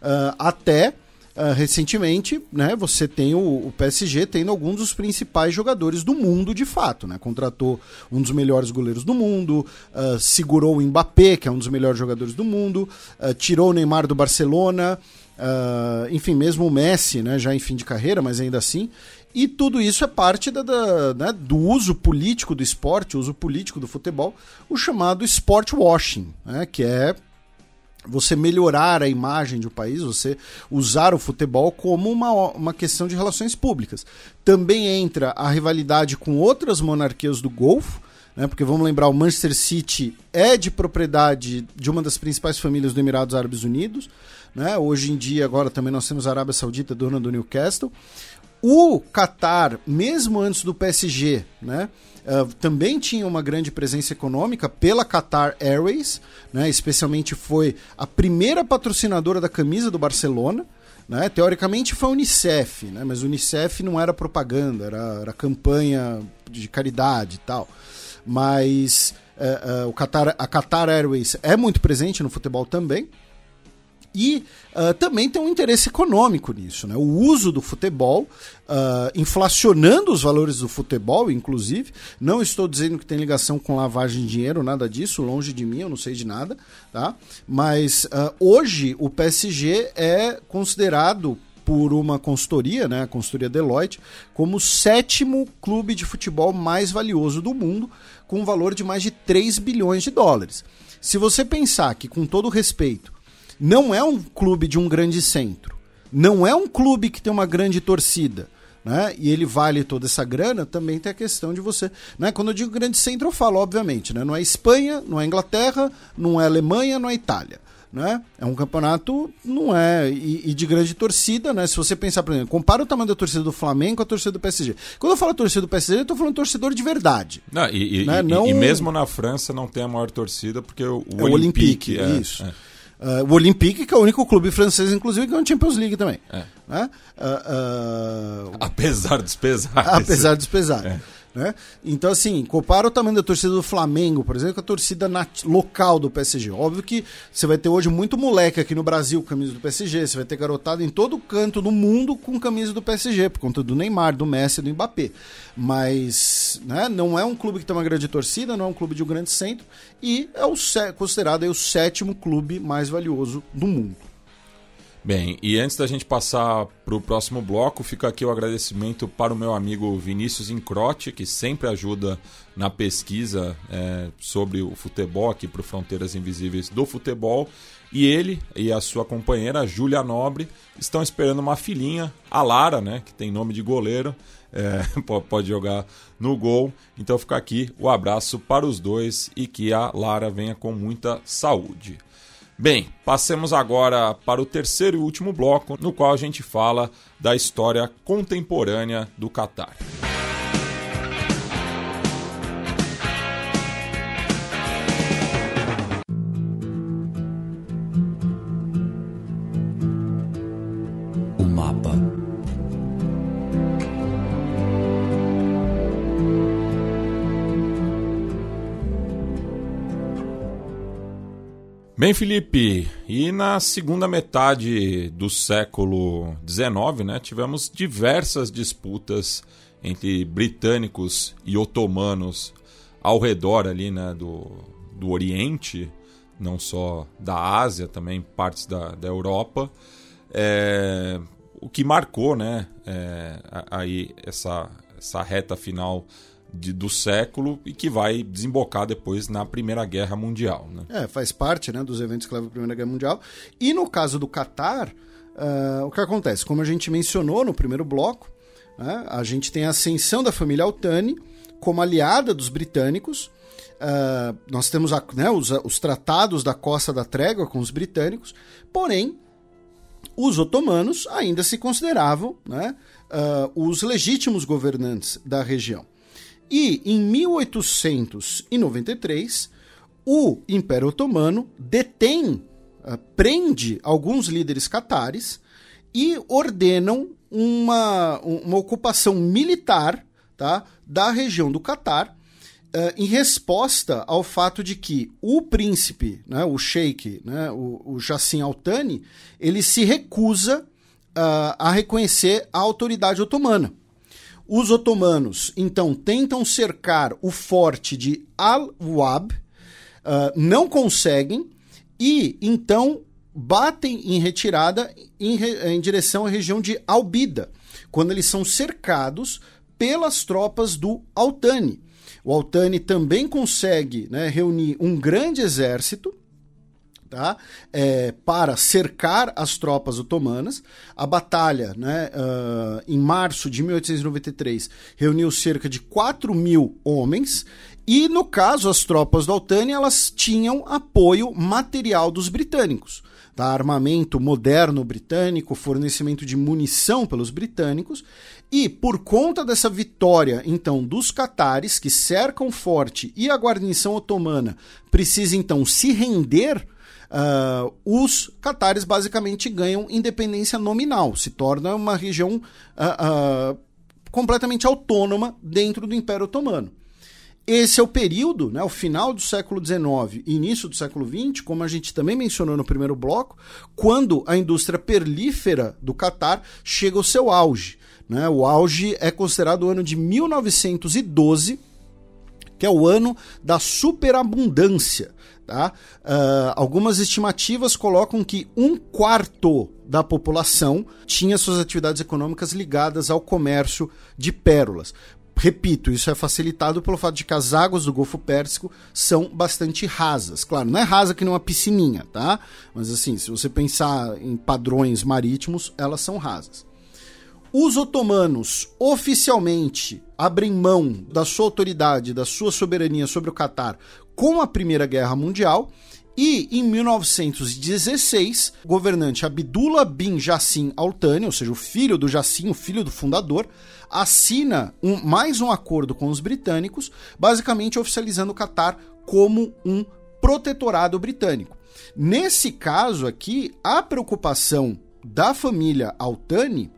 uh, até uh, recentemente, né, você tem o, o, PSG tendo alguns dos principais jogadores do mundo de fato, né? Contratou um dos melhores goleiros do mundo, uh, segurou o Mbappé, que é um dos melhores jogadores do mundo, tirou o Neymar do Barcelona, enfim, mesmo o Messi, né, já em fim de carreira, mas ainda assim, e tudo isso é parte da, da, né, do uso político do esporte, uso político do futebol, o chamado sport washing, né, que é você melhorar a imagem um país, você usar o futebol como uma, uma questão de relações públicas. Também entra a rivalidade com outras monarquias do Golfo, né, porque vamos lembrar, o Manchester City é de propriedade de uma das principais famílias do Emirados Árabes Unidos. Né? Hoje em dia, agora também nós temos a Arábia Saudita, dona do Newcastle. O Qatar, mesmo antes do PSG, né, uh, também tinha uma grande presença econômica pela Qatar Airways, né, especialmente foi a primeira patrocinadora da camisa do Barcelona. Né, teoricamente foi a Unicef, né, mas o Unicef não era propaganda, era, era campanha de caridade e tal. Mas uh, uh, o Qatar, a Qatar Airways é muito presente no futebol também. E uh, também tem um interesse econômico nisso, né? O uso do futebol, uh, inflacionando os valores do futebol, inclusive. Não estou dizendo que tem ligação com lavagem de dinheiro, nada disso, longe de mim, eu não sei de nada, tá? Mas uh, hoje o PSG é considerado por uma consultoria, né, a consultoria Deloitte, como o sétimo clube de futebol mais valioso do mundo, com um valor de mais de 3 bilhões de dólares. Se você pensar que, com todo respeito, não é um clube de um grande centro. Não é um clube que tem uma grande torcida. Né? E ele vale toda essa grana, também tem a questão de você. Né? Quando eu digo grande centro, eu falo, obviamente, né? não é Espanha, não é Inglaterra, não é Alemanha, não é Itália. Né? É um campeonato, não é, e, e, de grande torcida, né? Se você pensar, por exemplo, compara o tamanho da torcida do Flamengo com a torcida do PSG. Quando eu falo torcida do PSG, eu estou falando torcedor de verdade. Não, e, né? e, não... e, mesmo na França não tem a maior torcida, porque o, o é Olympique, Olympique é, isso. É. Uh, o Olympique, que é o único clube francês, inclusive, que é um Champions League também. É. Né? Uh, uh, apesar dos pesares. Apesar dos pesares. É. Né? Então, assim, compara o tamanho da torcida do Flamengo, por exemplo, com a torcida local do PSG. Óbvio que você vai ter hoje muito moleque aqui no Brasil com camisa do PSG, você vai ter garotado em todo canto do mundo com camisa do PSG, por conta do Neymar, do Messi do Mbappé. Mas né, não é um clube que tem uma grande torcida, não é um clube de um grande centro, e é o considerado o sétimo clube mais valioso do mundo. Bem, e antes da gente passar para o próximo bloco, fica aqui o agradecimento para o meu amigo Vinícius Incrote, que sempre ajuda na pesquisa é, sobre o futebol aqui para Fronteiras Invisíveis do Futebol. E ele e a sua companheira, Júlia Nobre, estão esperando uma filhinha, a Lara, né, que tem nome de goleiro, é, pode jogar no gol. Então fica aqui o abraço para os dois e que a Lara venha com muita saúde. Bem, passemos agora para o terceiro e último bloco, no qual a gente fala da história contemporânea do Catar. Bem, Felipe, e na segunda metade do século XIX, né, tivemos diversas disputas entre britânicos e otomanos ao redor ali, né, do, do Oriente, não só da Ásia, também partes da, da Europa, é, o que marcou, né, é, aí essa, essa reta final de, do século e que vai desembocar depois na Primeira Guerra Mundial. Né? É, faz parte né, dos eventos que levam à Primeira Guerra Mundial. E no caso do Catar, uh, o que acontece? Como a gente mencionou no primeiro bloco, né, a gente tem a ascensão da família Altani como aliada dos britânicos. Uh, nós temos a, né, os, os tratados da Costa da Trégua com os britânicos, porém, os otomanos ainda se consideravam né, uh, os legítimos governantes da região. E em 1893, o Império Otomano detém, uh, prende alguns líderes catares e ordenam uma, uma ocupação militar tá, da região do Catar, Uh, em resposta ao fato de que o príncipe, né, o sheik, né, o, o Jassim Altani, ele se recusa uh, a reconhecer a autoridade otomana. Os otomanos, então, tentam cercar o forte de Al-Wab, uh, não conseguem, e então batem em retirada em, em direção à região de Albida, quando eles são cercados pelas tropas do Altani. O Altani também consegue né, reunir um grande exército tá? É, para cercar as tropas otomanas. A batalha, né, uh, em março de 1893, reuniu cerca de 4 mil homens. E, no caso, as tropas do Altani, elas tinham apoio material dos britânicos. Tá? Armamento moderno britânico, fornecimento de munição pelos britânicos. E, por conta dessa vitória, então, dos catares, que cercam forte, e a guarnição otomana precisa, então, se render Uh, os catares basicamente ganham independência nominal, se torna uma região uh, uh, completamente autônoma dentro do Império Otomano. Esse é o período, né, o final do século XIX e início do século XX, como a gente também mencionou no primeiro bloco, quando a indústria perlífera do Catar chega ao seu auge. Né? O auge é considerado o ano de 1912, que é o ano da superabundância. Tá? Uh, algumas estimativas colocam que um quarto da população tinha suas atividades econômicas ligadas ao comércio de pérolas. Repito, isso é facilitado pelo fato de que as águas do Golfo Pérsico são bastante rasas. Claro, não é rasa que nem uma piscininha, tá? Mas assim, se você pensar em padrões marítimos, elas são rasas. Os otomanos oficialmente abrem mão da sua autoridade, da sua soberania sobre o Catar com a Primeira Guerra Mundial. E em 1916, o governante Abdullah bin Jassim Al Thani, ou seja, o filho do Jassim, o filho do fundador, assina um, mais um acordo com os britânicos, basicamente oficializando o Catar como um protetorado britânico. Nesse caso aqui, a preocupação da família Al Thani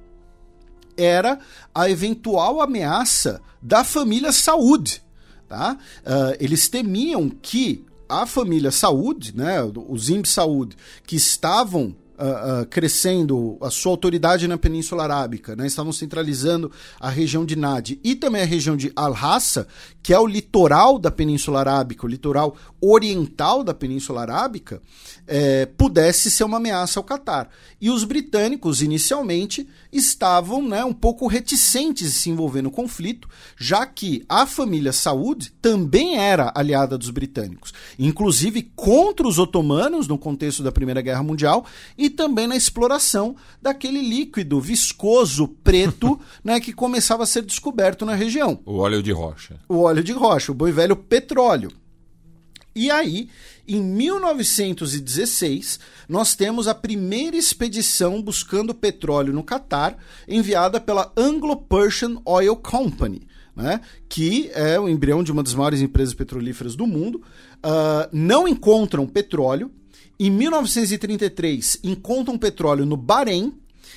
era a eventual ameaça da família Saúde. Tá? Uh, eles temiam que a família Saúde, né, os IMB Saúde, que estavam uh, crescendo a sua autoridade na Península Arábica, né? estavam centralizando a região de Nadi e também a região de Al-Hassa, que é o litoral da Península Arábica, o litoral oriental da Península Arábica, é, pudesse ser uma ameaça ao Catar. E os britânicos, inicialmente, estavam né, um pouco reticentes em se envolver no conflito, já que a família Saud também era aliada dos britânicos, inclusive contra os otomanos no contexto da Primeira Guerra Mundial e também na exploração daquele líquido viscoso preto né, que começava a ser descoberto na região. O óleo de rocha. O óleo de rocha, o boi velho petróleo. E aí, em 1916, nós temos a primeira expedição buscando petróleo no Catar, enviada pela Anglo-Persian Oil Company, né, que é o embrião de uma das maiores empresas petrolíferas do mundo. Uh, não encontram petróleo. Em 1933, encontram petróleo no Bahrein,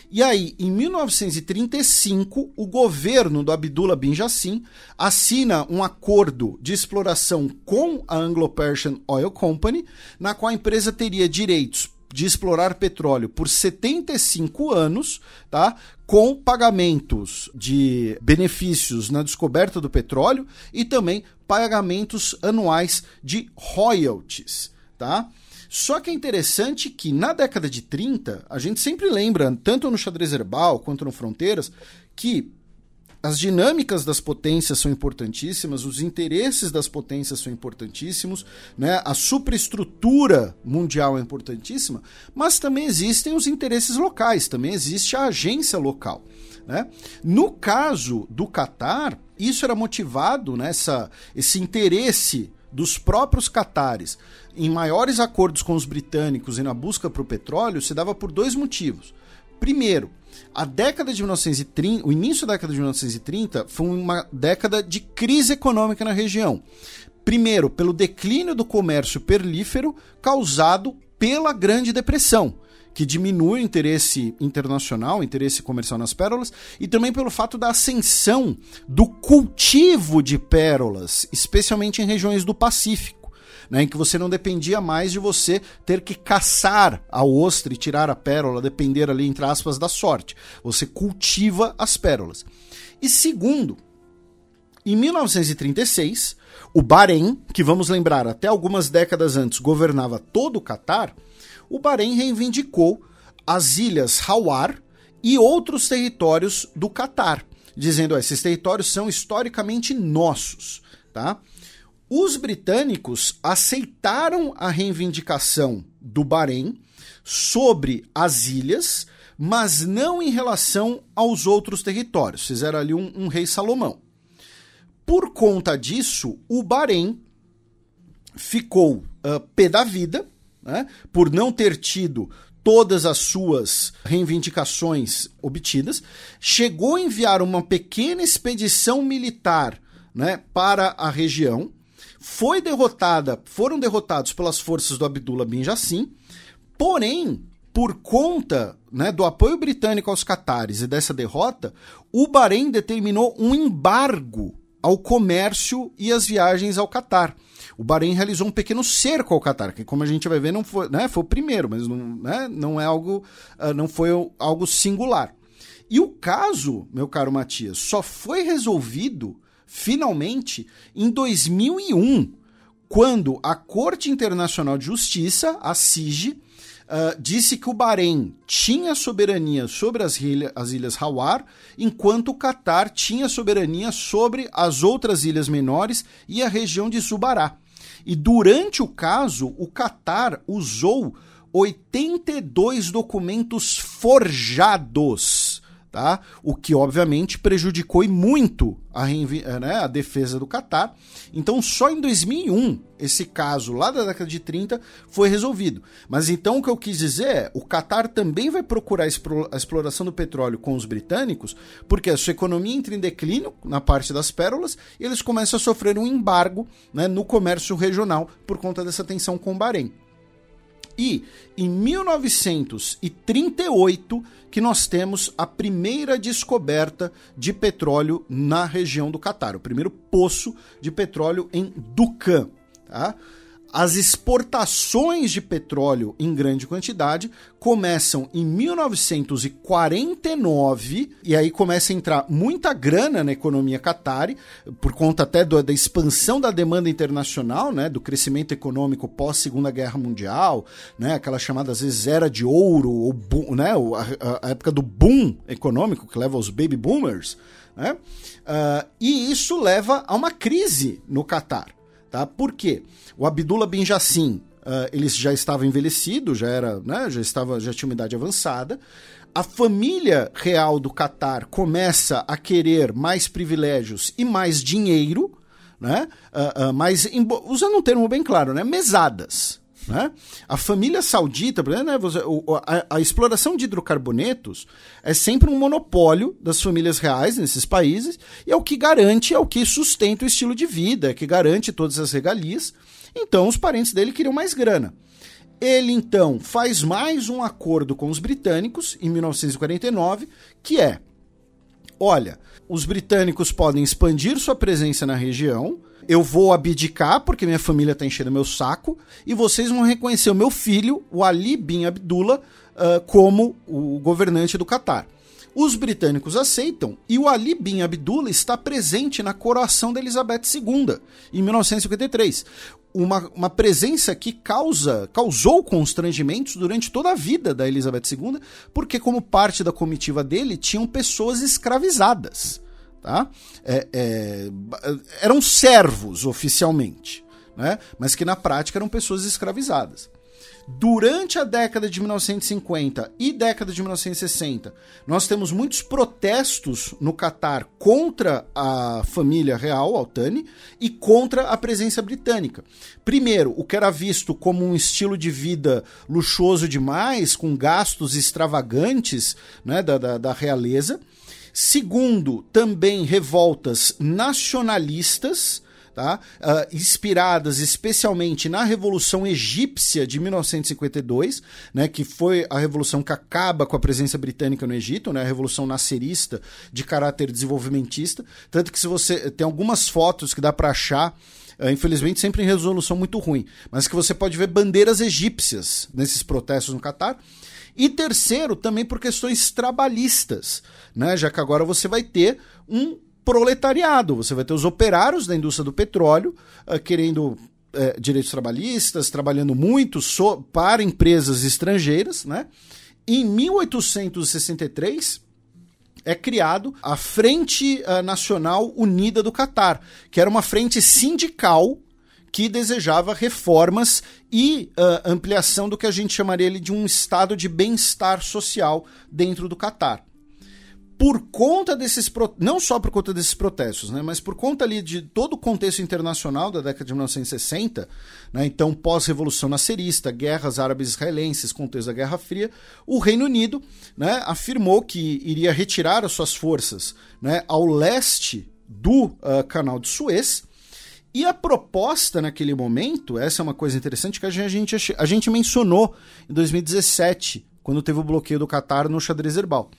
e aí, em 1935, o governo do Abdullah bin Jassim assina um acordo de exploração com a Anglo-Persian Oil Company, na qual a empresa teria direitos de explorar petróleo por 75 anos, tá? Com pagamentos de benefícios na descoberta do petróleo e também pagamentos anuais de royalties, tá? Só que é interessante que na década de 30, a gente sempre lembra, tanto no xadrez herbal quanto no Fronteiras, que as dinâmicas das potências são importantíssimas, os interesses das potências são importantíssimos, né? a superestrutura mundial é importantíssima, mas também existem os interesses locais, também existe a agência local. Né? No caso do Catar, isso era motivado né, esse interesse dos próprios catares em maiores acordos com os britânicos e na busca para o petróleo se dava por dois motivos. Primeiro, a década de 1930, o início da década de 1930 foi uma década de crise econômica na região. Primeiro, pelo declínio do comércio perlífero causado pela Grande Depressão que diminui o interesse internacional, o interesse comercial nas pérolas, e também pelo fato da ascensão do cultivo de pérolas, especialmente em regiões do Pacífico. Né, em que você não dependia mais de você ter que caçar a ostra e tirar a pérola, depender ali, entre aspas, da sorte. Você cultiva as pérolas. E segundo, em 1936, o Bahrein, que vamos lembrar até algumas décadas antes governava todo o Catar, o Bahrein reivindicou as ilhas Hawar e outros territórios do Catar, dizendo esses territórios são historicamente nossos. Tá? Os britânicos aceitaram a reivindicação do Bahrein sobre as ilhas, mas não em relação aos outros territórios. Fizeram ali um, um rei Salomão. Por conta disso, o Bahrein ficou uh, pé da vida né, por não ter tido todas as suas reivindicações obtidas, chegou a enviar uma pequena expedição militar né, para a região, foi derrotada, foram derrotados pelas forças do Abdullah bin Jassim, porém, por conta né, do apoio britânico aos catares e dessa derrota, o Bahrein determinou um embargo ao comércio e às viagens ao Catar o Bahrein realizou um pequeno cerco ao Qatar, que como a gente vai ver não foi, né, foi o primeiro, mas não, né, não é algo, uh, não foi algo singular. E o caso, meu caro Matias, só foi resolvido finalmente em 2001, quando a Corte Internacional de Justiça, a CIG, Uh, disse que o Bahrein tinha soberania sobre as, ilha, as ilhas Hawar, enquanto o Catar tinha soberania sobre as outras ilhas menores e a região de Zubará. E durante o caso, o Catar usou 82 documentos forjados tá? O que obviamente prejudicou e muito a, eh, né, a defesa do Catar. Então, só em 2001 esse caso lá da década de 30 foi resolvido. Mas então o que eu quis dizer é, o Catar também vai procurar a exploração do petróleo com os britânicos, porque a sua economia entra em declínio na parte das pérolas e eles começam a sofrer um embargo né, no comércio regional por conta dessa tensão com o Bahrein. E em 1938 que nós temos a primeira descoberta de petróleo na região do Catar, o primeiro poço de petróleo em Dukan, tá? As exportações de petróleo em grande quantidade começam em 1949 e aí começa a entrar muita grana na economia catari, por conta até do, da expansão da demanda internacional, né, do crescimento econômico pós Segunda Guerra Mundial, né, aquela chamada às vezes era de ouro, ou boom, né, a, a, época do boom econômico que leva aos baby boomers, né, uh, e isso leva a uma crise no Catar. Tá? Por quê? O Abdullah bin Jassim, uh, ele já estava envelhecido, já era, né, já estava, já tinha uma idade avançada. A família real do Catar começa a querer mais privilégios e mais dinheiro, né? Uh, uh, mas usando um termo bem claro, né? Mesadas. Né? A família saudita, né, a, a, exploração de hidrocarbonetos é sempre um monopólio das famílias reais nesses países e é o que garante, é o que sustenta o estilo de vida, é que garante todas as regalias. Então os parentes dele queriam mais grana. Ele então faz mais um acordo com os britânicos em 1949, que é: olha, os britânicos podem expandir sua presença na região, eu vou abdicar porque minha família está enchendo meu saco e vocês vão reconhecer o meu filho, o Ali bin Abdullah, uh, como o governante do Catar. Os britânicos aceitam e o Ali bin Abdullah está presente na coroação da Elizabeth II em 1953. Uma, uma presença que causa, causou constrangimentos durante toda a vida da Elizabeth II, porque, como parte da comitiva dele, tinham pessoas escravizadas tá? É, é, eram servos oficialmente, né? mas que na prática eram pessoas escravizadas. Durante a década de 1950 e década de 1960, nós temos muitos protestos no Catar contra a família real, Altani, e contra a presença britânica. Primeiro, o que era visto como um estilo de vida luxuoso demais, com gastos extravagantes né, da, da, da realeza. Segundo, também revoltas nacionalistas, tá? Uh, inspiradas especialmente na Revolução Egípcia de 1952, né, que foi a revolução que acaba com a presença britânica no Egito, né, a Revolução Nasserista de caráter desenvolvimentista. Tanto que se você tem algumas fotos que dá para achar Uh, infelizmente sempre em resolução muito ruim, mas que você pode ver bandeiras egípcias nesses protestos no Catar. E terceiro, também por questões trabalhistas, né? Já que agora você vai ter um proletariado, você vai ter os operários da indústria do petróleo uh, querendo uh, direitos trabalhistas, trabalhando muito so para empresas estrangeiras, né? Em 1863 é criado a Frente uh, Nacional Unida do Catar, que era uma frente sindical que desejava reformas e uh, ampliação do que a gente chamaria de um estado de bem-estar social dentro do Catar. Por conta desses não só por conta desses protestos, né, mas por conta ali de todo o contexto internacional da década de 1960, né, então pós-revolução nascerista, guerras árabes israelenses, contexto da Guerra Fria, o Reino Unido, né, afirmou que iria retirar as suas forças, né, ao leste do uh, Canal de Suez e a proposta naquele momento, essa é uma coisa interessante que a gente, a gente mencionou em 2017, quando teve o bloqueio do Qatar no xadrez herbal.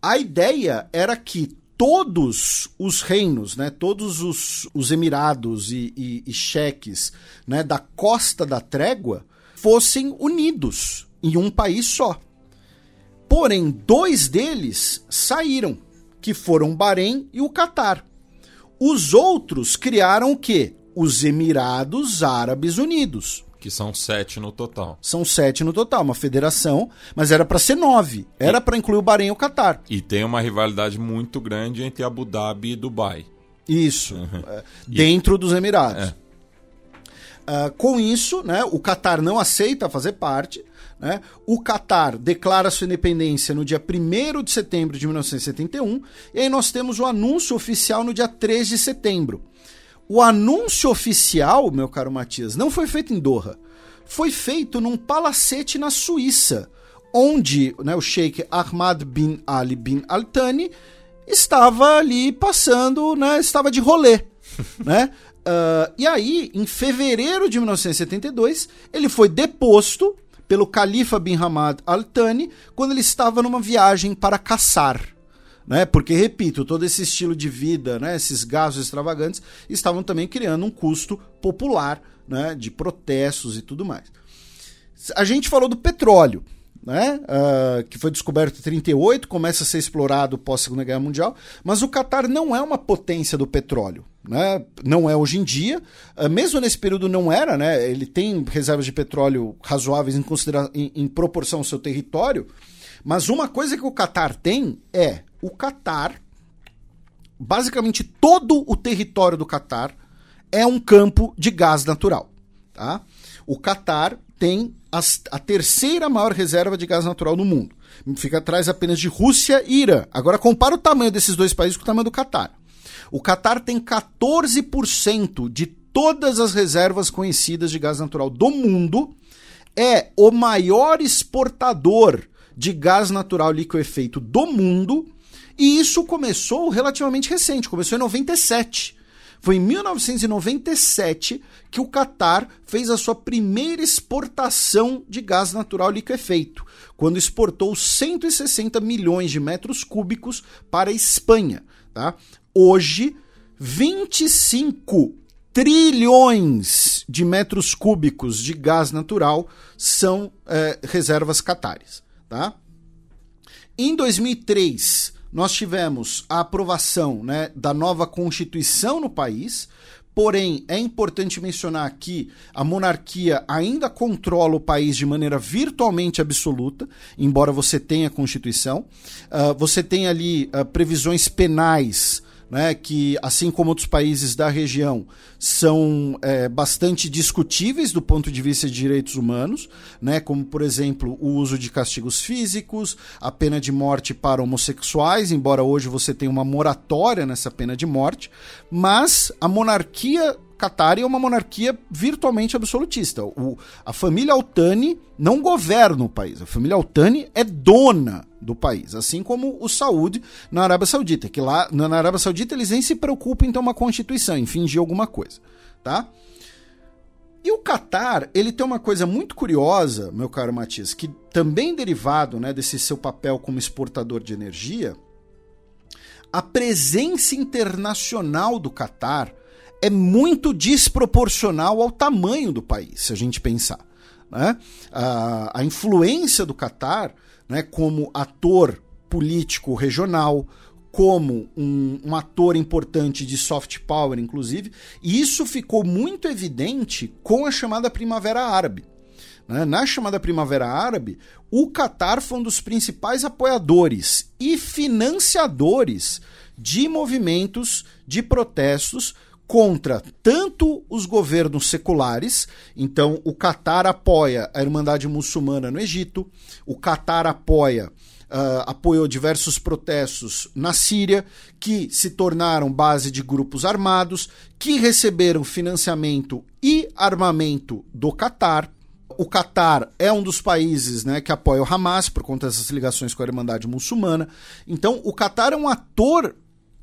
A ideia era que todos os reinos, né, todos os, os emirados e, e, e cheques né, da costa da trégua fossem unidos em um país só. Porém, dois deles saíram, que foram Bahrein e o Catar. Os outros criaram o quê? Os Emirados Árabes Unidos. Que são sete no total. São sete no total, uma federação, mas era para ser nove. Era para incluir o Bahrein e o Catar. E tem uma rivalidade muito grande entre Abu Dhabi e Dubai. Isso, uhum. É, dentro e... dos Emirados. É. Uh, com isso, né, o Catar não aceita fazer parte. Né? O Catar declara sua independência no dia 1 de setembro de 1971, e aí nós temos o anúncio oficial no dia 3 de setembro. O anúncio oficial, meu caro Matias, não foi feito em Doha. Foi feito num palacete na Suíça, onde né, o sheik Ahmad bin Ali bin Al-Thani estava ali passando, né, estava de rolê. né? Uh, e aí, em fevereiro de 1972, ele foi deposto pelo califa bin Hamad al-Thani quando ele estava numa viagem para caçar. Né? Porque, repito, todo esse estilo de vida, né? esses gastos extravagantes, estavam também criando um custo popular né? de protestos e tudo mais. A gente falou do petróleo né? Uh, que foi descoberto em 38, começa a ser explorado pós Segunda Guerra Mundial, mas o Catar não é uma potência do petróleo. Né? Não é hoje em dia, uh, mesmo nesse período não era, né? Ele tem reservas de petróleo razoáveis em, considera em, em proporção ao seu território, mas uma coisa que o Catar tem é o Catar, basicamente todo o território do Catar é um campo de gás natural. Tá? O Catar tem as, a terceira maior reserva de gás natural no mundo. Fica atrás apenas de Rússia e Irã. Agora compara o tamanho desses dois países com o tamanho do Catar. O Catar tem 14% de todas as reservas conhecidas de gás natural do mundo. É o maior exportador de gás natural liquefeito do mundo. E isso começou relativamente recente, começou em 97. Foi em 1997 que o Catar fez a sua primeira exportação de gás natural liquefeito, quando exportou 160 milhões de metros cúbicos para a Espanha. Tá? Hoje, 25 trilhões de metros cúbicos de gás natural são é, reservas catares. Tá? Em 2003, nós tivemos a aprovação né, da nova Constituição no país. Porém, é importante mencionar que a monarquia ainda controla o país de maneira virtualmente absoluta, embora você tenha a Constituição. Uh, você tem ali uh, previsões penais né, que, assim como outros países da região, são é, bastante discutíveis do ponto de vista de direitos humanos, né, como, por exemplo, o uso de castigos físicos, a pena de morte para homossexuais, embora hoje você tenha uma moratória nessa pena de morte, mas a monarquia Qatar é uma monarquia virtualmente absolutista. O, a família Altani não governa o país. A família Altani é dona do país, assim como o Saúde na Arábia Saudita, que lá na Arábia Saudita eles nem se preocupam em ter uma constituição, em fingir alguma coisa, tá? E o Qatar, ele tem uma coisa muito curiosa, meu caro Matias, que também derivado né, desse seu papel como exportador de energia, a presença internacional do Qatar é muito desproporcional ao tamanho do país, se a gente pensar. Né? A, a influência do Catar né, como ator político regional, como um, um, ator importante de soft power, inclusive, e isso ficou muito evidente com a chamada Primavera Árabe. Né? Na chamada Primavera Árabe, o Catar foi um dos principais apoiadores e financiadores de movimentos de protestos contra tanto os governos seculares, então o Catar apoia a Irmandade Muçulmana no Egito, o Catar apoia Uh, apoiou diversos protestos na Síria, que se tornaram base de grupos armados, que receberam financiamento e armamento do Catar. O Catar é um dos países né, que apoia o Hamas por conta dessas ligações com a Irmandade Muçulmana. Então, o Catar é um ator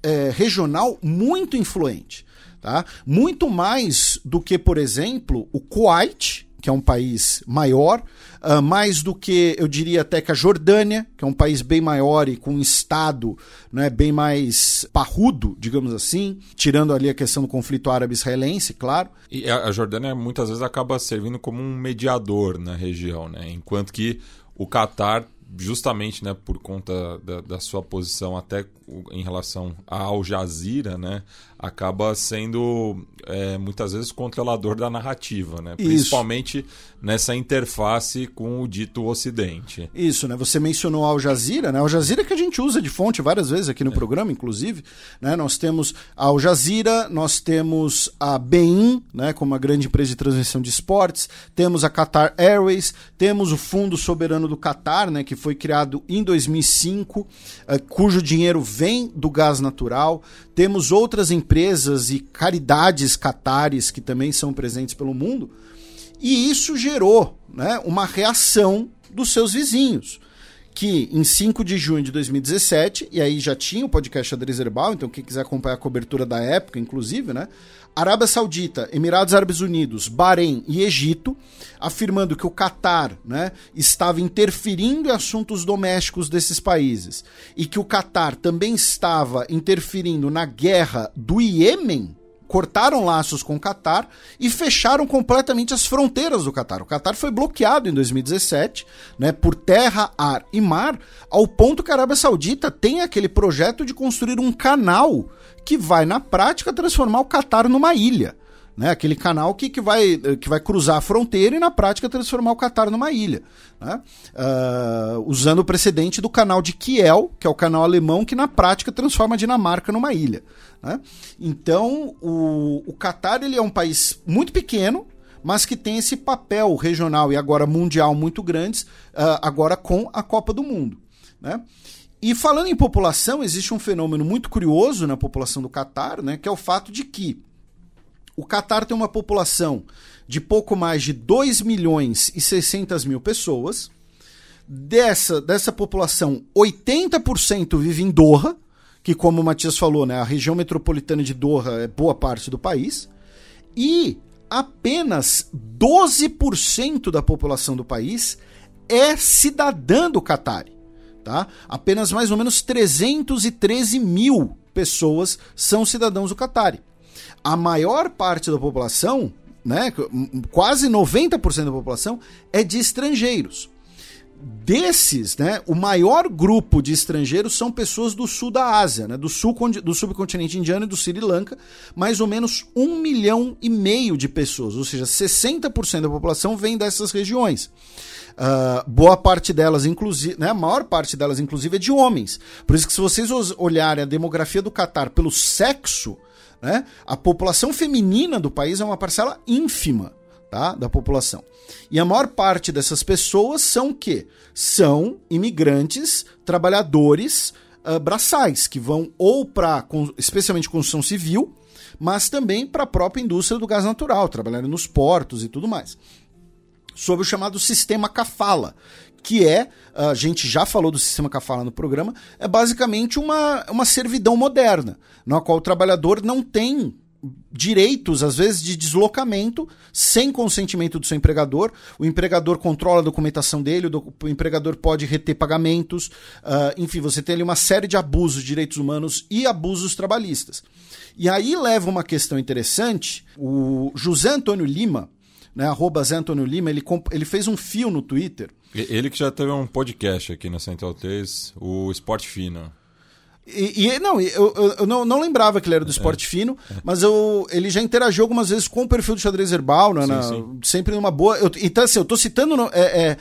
é, regional muito influente. Tá? Muito mais do que, por exemplo, o Kuwait, que é um país maior, uh, mais do que eu diria até que a Jordânia, que é um país bem maior e com um estado né, bem mais parrudo, digamos assim, tirando ali a questão do conflito árabe-israelense, claro. E a Jordânia muitas vezes acaba servindo como um mediador na região, né? enquanto que o Catar justamente né, por conta da, da, sua posição até em relação a Al Jazeera, né, acaba sendo é, muitas vezes controlador da narrativa, né, principalmente nessa interface com o dito Ocidente. Isso, né? Você mencionou a Al Jazeera, né? Al Jazeera que a gente usa de fonte várias vezes aqui no é. programa, inclusive, né? Nós temos a Al Jazeera, nós temos a Bein, né, como uma grande empresa de transmissão de esportes, temos a Qatar Airways, temos o Fundo Soberano do Qatar, né, que foi criado em 2005, uh, eh, cujo dinheiro vem do gás natural. Temos outras empresas e caridades catares que também são presentes pelo mundo. E isso gerou né, uma reação dos seus vizinhos, que em 5 de junho de 2017, e aí já tinha o podcast Xadrez Herbal, então quem quiser acompanhar a cobertura da época, inclusive, né? Arábia Saudita, Emirados Árabes Unidos, Bahrein e Egito, afirmando que o Catar né, estava interferindo em assuntos domésticos desses países e que o Catar também estava interferindo na guerra do Iêmen, cortaram laços com o Catar e fecharam completamente as fronteiras do Catar. O Catar foi bloqueado em 2017, né, por terra, ar e mar, ao ponto que a Arábia Saudita tem aquele projeto de construir um canal que vai, na prática, transformar o Catar numa ilha. Né, aquele canal que, que, vai, que vai cruzar a fronteira e, na prática, transformar o Catar numa ilha. Né? Uh, usando o precedente do canal de Kiel, que é o canal alemão que, na prática, transforma a Dinamarca numa ilha. Né? Então, o, o Catar ele é um país muito pequeno, mas que tem esse papel regional e agora mundial muito grandes, uh, agora com a Copa do Mundo. Né? E falando em população, existe um fenômeno muito curioso na população do Catar, né, que é o fato de que o Catar tem uma população de pouco mais de 2 milhões e 600 mil pessoas. Dessa, dessa população, 80% vive em Doha, que, como o Matias falou, né, a região metropolitana de Doha é boa parte do país. E apenas 12% da população do país é cidadã do Catar tá? Apenas mais ou menos 313 mil pessoas são cidadãos do Catar. A maior parte da população, né, quase 90% da população, é de estrangeiros. Desses, né, o maior grupo de estrangeiros são pessoas do sul da Ásia, né, do, sul, do subcontinente indiano e do Sri Lanka, mais ou menos um milhão e meio de pessoas, ou seja, 60% da população vem dessas regiões. Uh, boa parte delas, inclusive, né, a maior parte delas, inclusive, é de homens. Por isso que se vocês olharem a demografia do Catar pelo sexo, né, a população feminina do país é uma parcela ínfima tá, da população. E a maior parte dessas pessoas são o quê? São imigrantes, trabalhadores uh, braçais, que vão ou para, especialmente construção civil, mas também para a própria indústria do gás natural, trabalhando nos portos e tudo mais sobre o chamado sistema Kafala, que é, a gente já falou do sistema Kafala no programa, é basicamente uma, uma servidão moderna, na qual o trabalhador não tem direitos, às vezes, de deslocamento sem consentimento do seu empregador. O empregador controla a documentação dele, o, empregador pode reter pagamentos, uh, enfim, você tem ali uma série de abusos de direitos humanos e abusos trabalhistas. E aí leva uma questão interessante. O José Antônio Lima, né, arroba Zé Antônio Lima, ele, ele fez um fio no Twitter. Ele que já teve um podcast aqui na Central 3, o Esporte Fino. E, e, não, eu, eu, não, não, lembrava que ele era do esporte é. fino, mas eu, ele já interagiu algumas vezes com o perfil do xadrez herbal, né, sim, na, sim. sempre numa boa. Eu, então, assim, eu tô citando. É, é,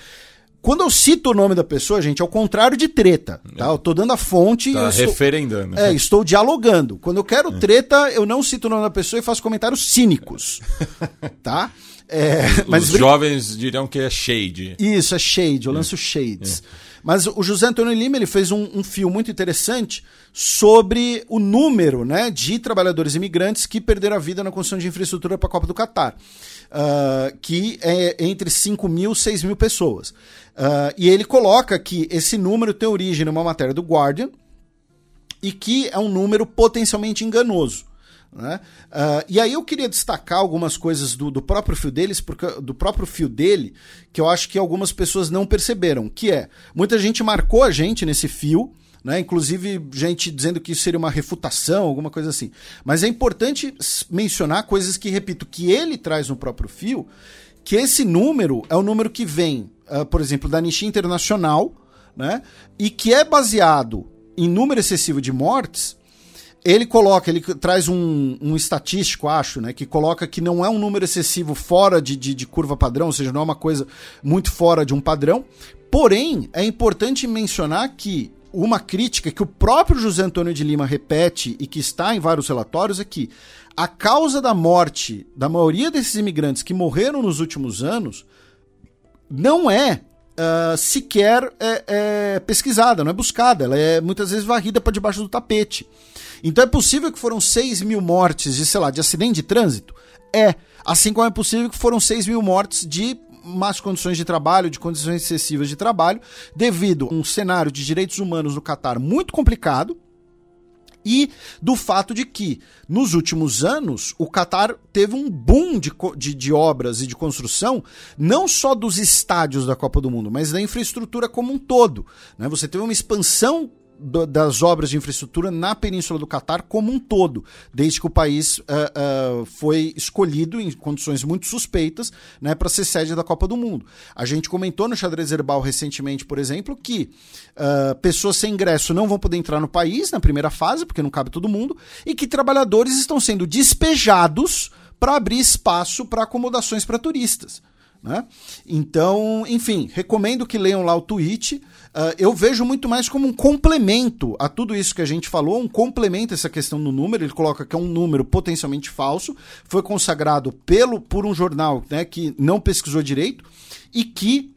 quando eu cito o nome da pessoa, gente, é o contrário de treta, tá? Eu tô dando a fonte. Tá estou, referendando. É, estou dialogando. Quando eu quero é. treta, eu não cito o nome da pessoa e faço comentários cínicos, tá? É, Os jovens dirão que é shade. Isso, é shade, eu lanço shades. É. Mas o José Antônio Lima ele fez um, um fio muito interessante sobre o número né, de trabalhadores imigrantes que perderam a vida na construção de infraestrutura para a Copa do Catar. Uh, que é entre 5 mil e 6 mil pessoas. Uh, e ele coloca que esse número tem origem numa matéria do Guardian e que é um número potencialmente enganoso. Né? Uh, e aí eu queria destacar algumas coisas do, do, próprio fio deles, porque do próprio fio dele, que eu acho que algumas pessoas não perceberam, que é muita gente marcou a gente nesse fio, né? Inclusive gente dizendo que isso seria uma refutação, alguma coisa assim. Mas é importante mencionar coisas que, repito, que ele traz no próprio fio, que esse número é o número que vem, uh, por exemplo, da Anistia Internacional, né? E que é baseado em número excessivo de mortes ele coloca, ele traz um, um estatístico, acho, né, que coloca que não é um número excessivo fora de, de, de, curva padrão, ou seja, não é uma coisa muito fora de um padrão. Porém, é importante mencionar que uma crítica que o próprio José Antônio de Lima repete e que está em vários relatórios é que a causa da morte da maioria desses imigrantes que morreram nos últimos anos não é uh, sequer é, é pesquisada, não é buscada, ela é muitas vezes varrida para debaixo do tapete. Então é possível que foram 6 mil mortes de, sei lá, de acidente de trânsito? É. Assim como é possível que foram 6 mil mortes de más condições de trabalho, de condições excessivas de trabalho, devido a um cenário de direitos humanos no Catar muito complicado, e do fato de que, nos últimos anos, o Catar teve um boom de, de, de, obras e de construção, não só dos estádios da Copa do Mundo, mas da infraestrutura como um todo. Né? Você teve uma expansão do, das obras de infraestrutura na Península do Catar como um todo, desde que o país uh, uh, foi escolhido em condições muito suspeitas né, para ser sede da Copa do Mundo. A gente comentou no Xadrez Herbal recentemente, por exemplo, que uh, pessoas sem ingresso não vão poder entrar no país na primeira fase, porque não cabe todo mundo, e que trabalhadores estão sendo despejados para abrir espaço para acomodações para turistas. Né? Então, enfim, recomendo que leiam lá o tweet. Uh, eu vejo muito mais como um complemento a tudo isso que a gente falou, um complemento a essa questão do número. Ele coloca que é um número potencialmente falso, foi consagrado pelo, por um jornal né, que não pesquisou direito e que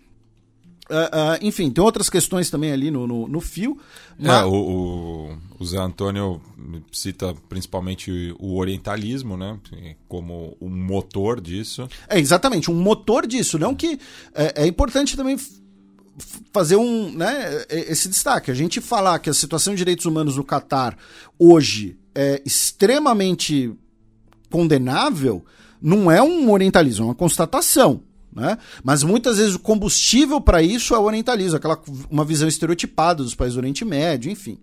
Uh, uh, enfim, tem outras questões também ali no, no, no fio. É, mas... É, o, o, o, Zé Antônio cita principalmente o orientalismo, né? Como um motor disso. É, exatamente, um motor disso. Não que. É, é importante também fazer um, né, esse destaque. A gente falar que a situação de direitos humanos no Catar hoje é extremamente condenável, não é um orientalismo, é uma constatação. Né? Mas muitas vezes o combustível para isso é o orientalismo, aquela uma visão estereotipada dos países do Oriente Médio, enfim.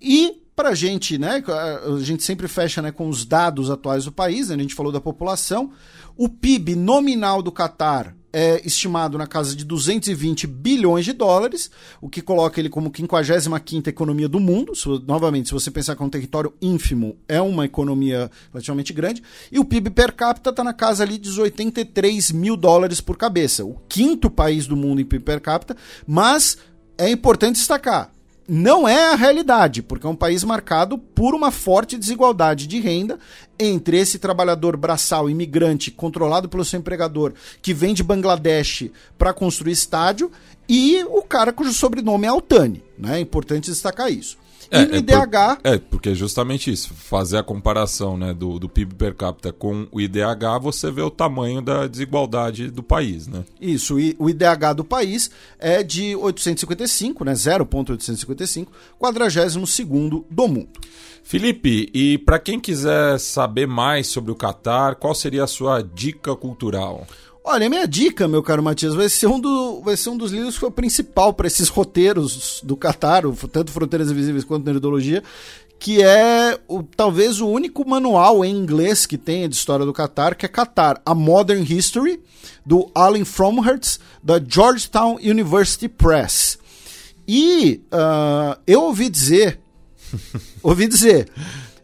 E para a gente, né, a gente sempre fecha né, com os dados atuais do país, né, a gente falou da população, o PIB nominal do Catar é estimado na casa de 220 bilhões de dólares, o que coloca ele como 55ª economia do mundo. Se, novamente, se você pensar que é um território ínfimo, é uma economia relativamente grande. E o PIB per capita está na casa ali de 83 mil dólares por cabeça. O quinto país do mundo em PIB per capita, mas é importante destacar, não é a realidade, porque é um país marcado por uma forte desigualdade de renda entre esse trabalhador braçal imigrante controlado pelo seu empregador que vem de Bangladesh para construir estádio e o cara cujo sobrenome é Altani. Né? É importante destacar isso. É, e é IDH. Por, é, porque é justamente isso. Fazer a comparação né, do, do PIB per capita com o IDH, você vê o tamanho da desigualdade do país. Né? Isso, e o IDH do país é de 855, né, 0,855, 42 do mundo. Felipe, e para quem quiser saber mais sobre o Catar, qual seria a sua dica cultural? Olha, a minha dica, meu caro Matias, vai ser um, do, vai ser um dos livros que foi o principal para esses roteiros do Catar, tanto Fronteiras Invisíveis quanto Nerdologia, que é o, talvez o único manual em inglês que tenha de história do Catar, que é Catar, A Modern History, do Alan Fromhertz, da Georgetown University Press. E uh, eu ouvi dizer, ouvi dizer,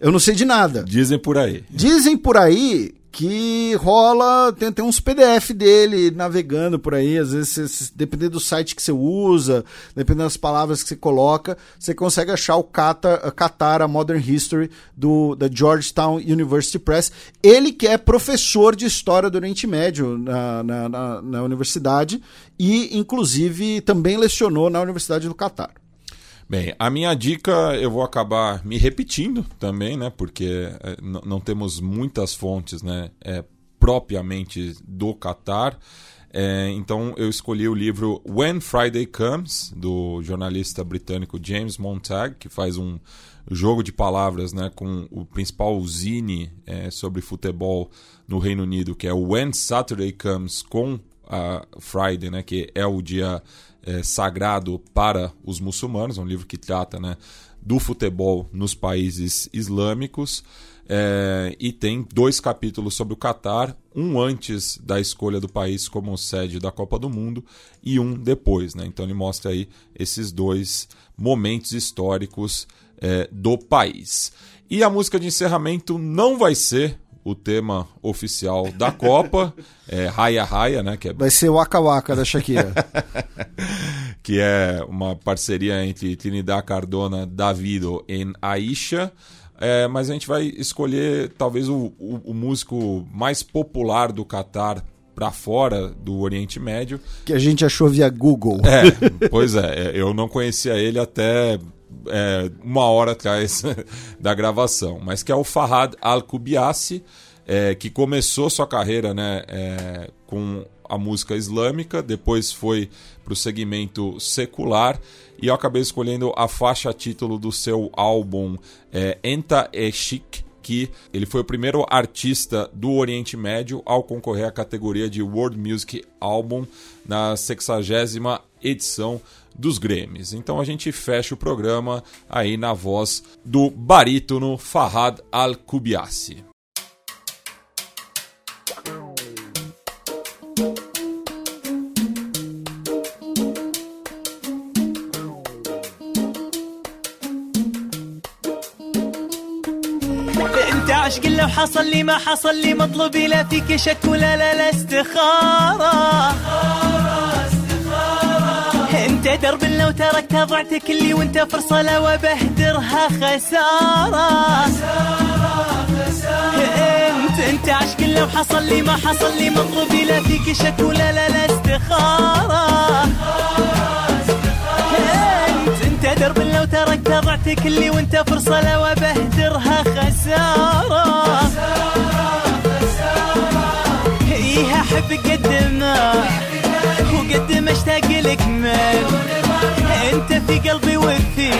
eu não sei de nada. Dizem por aí. Dizem por aí que rola, tem, tem uns PDF dele navegando por aí, às vezes, dependendo do site que você usa, dependendo das palavras que você coloca, você consegue achar o Qatar, a Modern History do, da Georgetown University Press. Ele que é professor de História do Oriente Médio na, na, na, na universidade e, inclusive, também lecionou na Universidade do Qatar. Bem, a minha dica eu vou acabar me repetindo também, né? Porque é, não temos muitas fontes, né? É, propriamente do Qatar. É, então eu escolhi o livro When Friday Comes, do jornalista britânico James Montag, que faz um jogo de palavras né, com o principal zine é, sobre futebol no Reino Unido, que é When Saturday Comes com a Friday, né, que é o dia é, sagrado para os muçulmanos, é um livro que trata né, do futebol nos países islâmicos. É, e tem dois capítulos sobre o Catar, um antes da escolha do país como sede da Copa do Mundo e um depois. Né? Então ele mostra aí esses dois momentos históricos é, do país. E a música de encerramento não vai ser o tema oficial da Copa, é Raya Raya, né? Que é... Vai ser o Waka Waka da Shakira. que é uma parceria entre Trinidad Cardona, Davido e Aisha. É, mas a gente vai escolher talvez o, o, o músico mais popular do Catar para fora do Oriente Médio. Que a gente achou via Google. É, pois é, eu não conhecia ele até é, uma hora atrás da gravação, mas que é o Farhad Al-Kubiasi, é, que começou sua carreira né, é, com a música islâmica, depois foi para o segmento secular e eu acabei escolhendo a faixa título do seu álbum é, Enta e Chic, que ele foi o primeiro artista do Oriente Médio ao concorrer à categoria de World Music Album na 60 edição dos Grêmios. Então a gente fecha o programa aí na voz do barítono Farhad Al-Kubiasi. انت عشق لو حصل لي ما حصل لي مطلوبي لا فيك شك ولا لا لا استخارة انت درب لو تركت ضعتك اللي وانت فرصة لو بهدرها خسارة. انت انت عشق لو حصل لي ما حصل لي مطلوبي لا فيك شك ولا لا لا استخارة. انت انت درب لو تركت ضعتك اللي وانت فرصة لو بهدرها خسارة. في قلبي وفي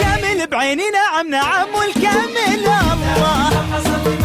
كامل بعيني نعم نعم والكامل الله.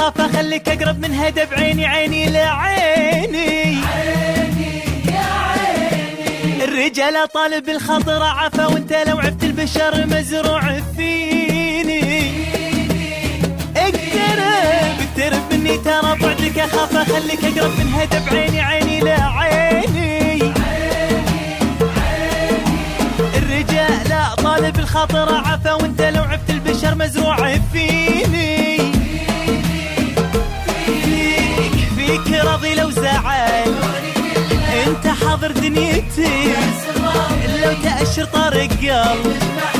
اخاف اخليك اقرب من هدى بعيني عيني لعيني الرجال طالب الخطر عفا وانت لو عفت البشر مزروع فيني. اقترب اقترب مني ترى بعدك اخاف اخليك اقرب من هدى بعيني عيني لعيني الرجال لا طالب الخطر عفا وانت لو عفت البشر مزروع فيني. راضي لو زعل. انت حاضر دنيتي. لو تأشر طارق قلب.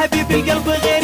حبيب القلب غيري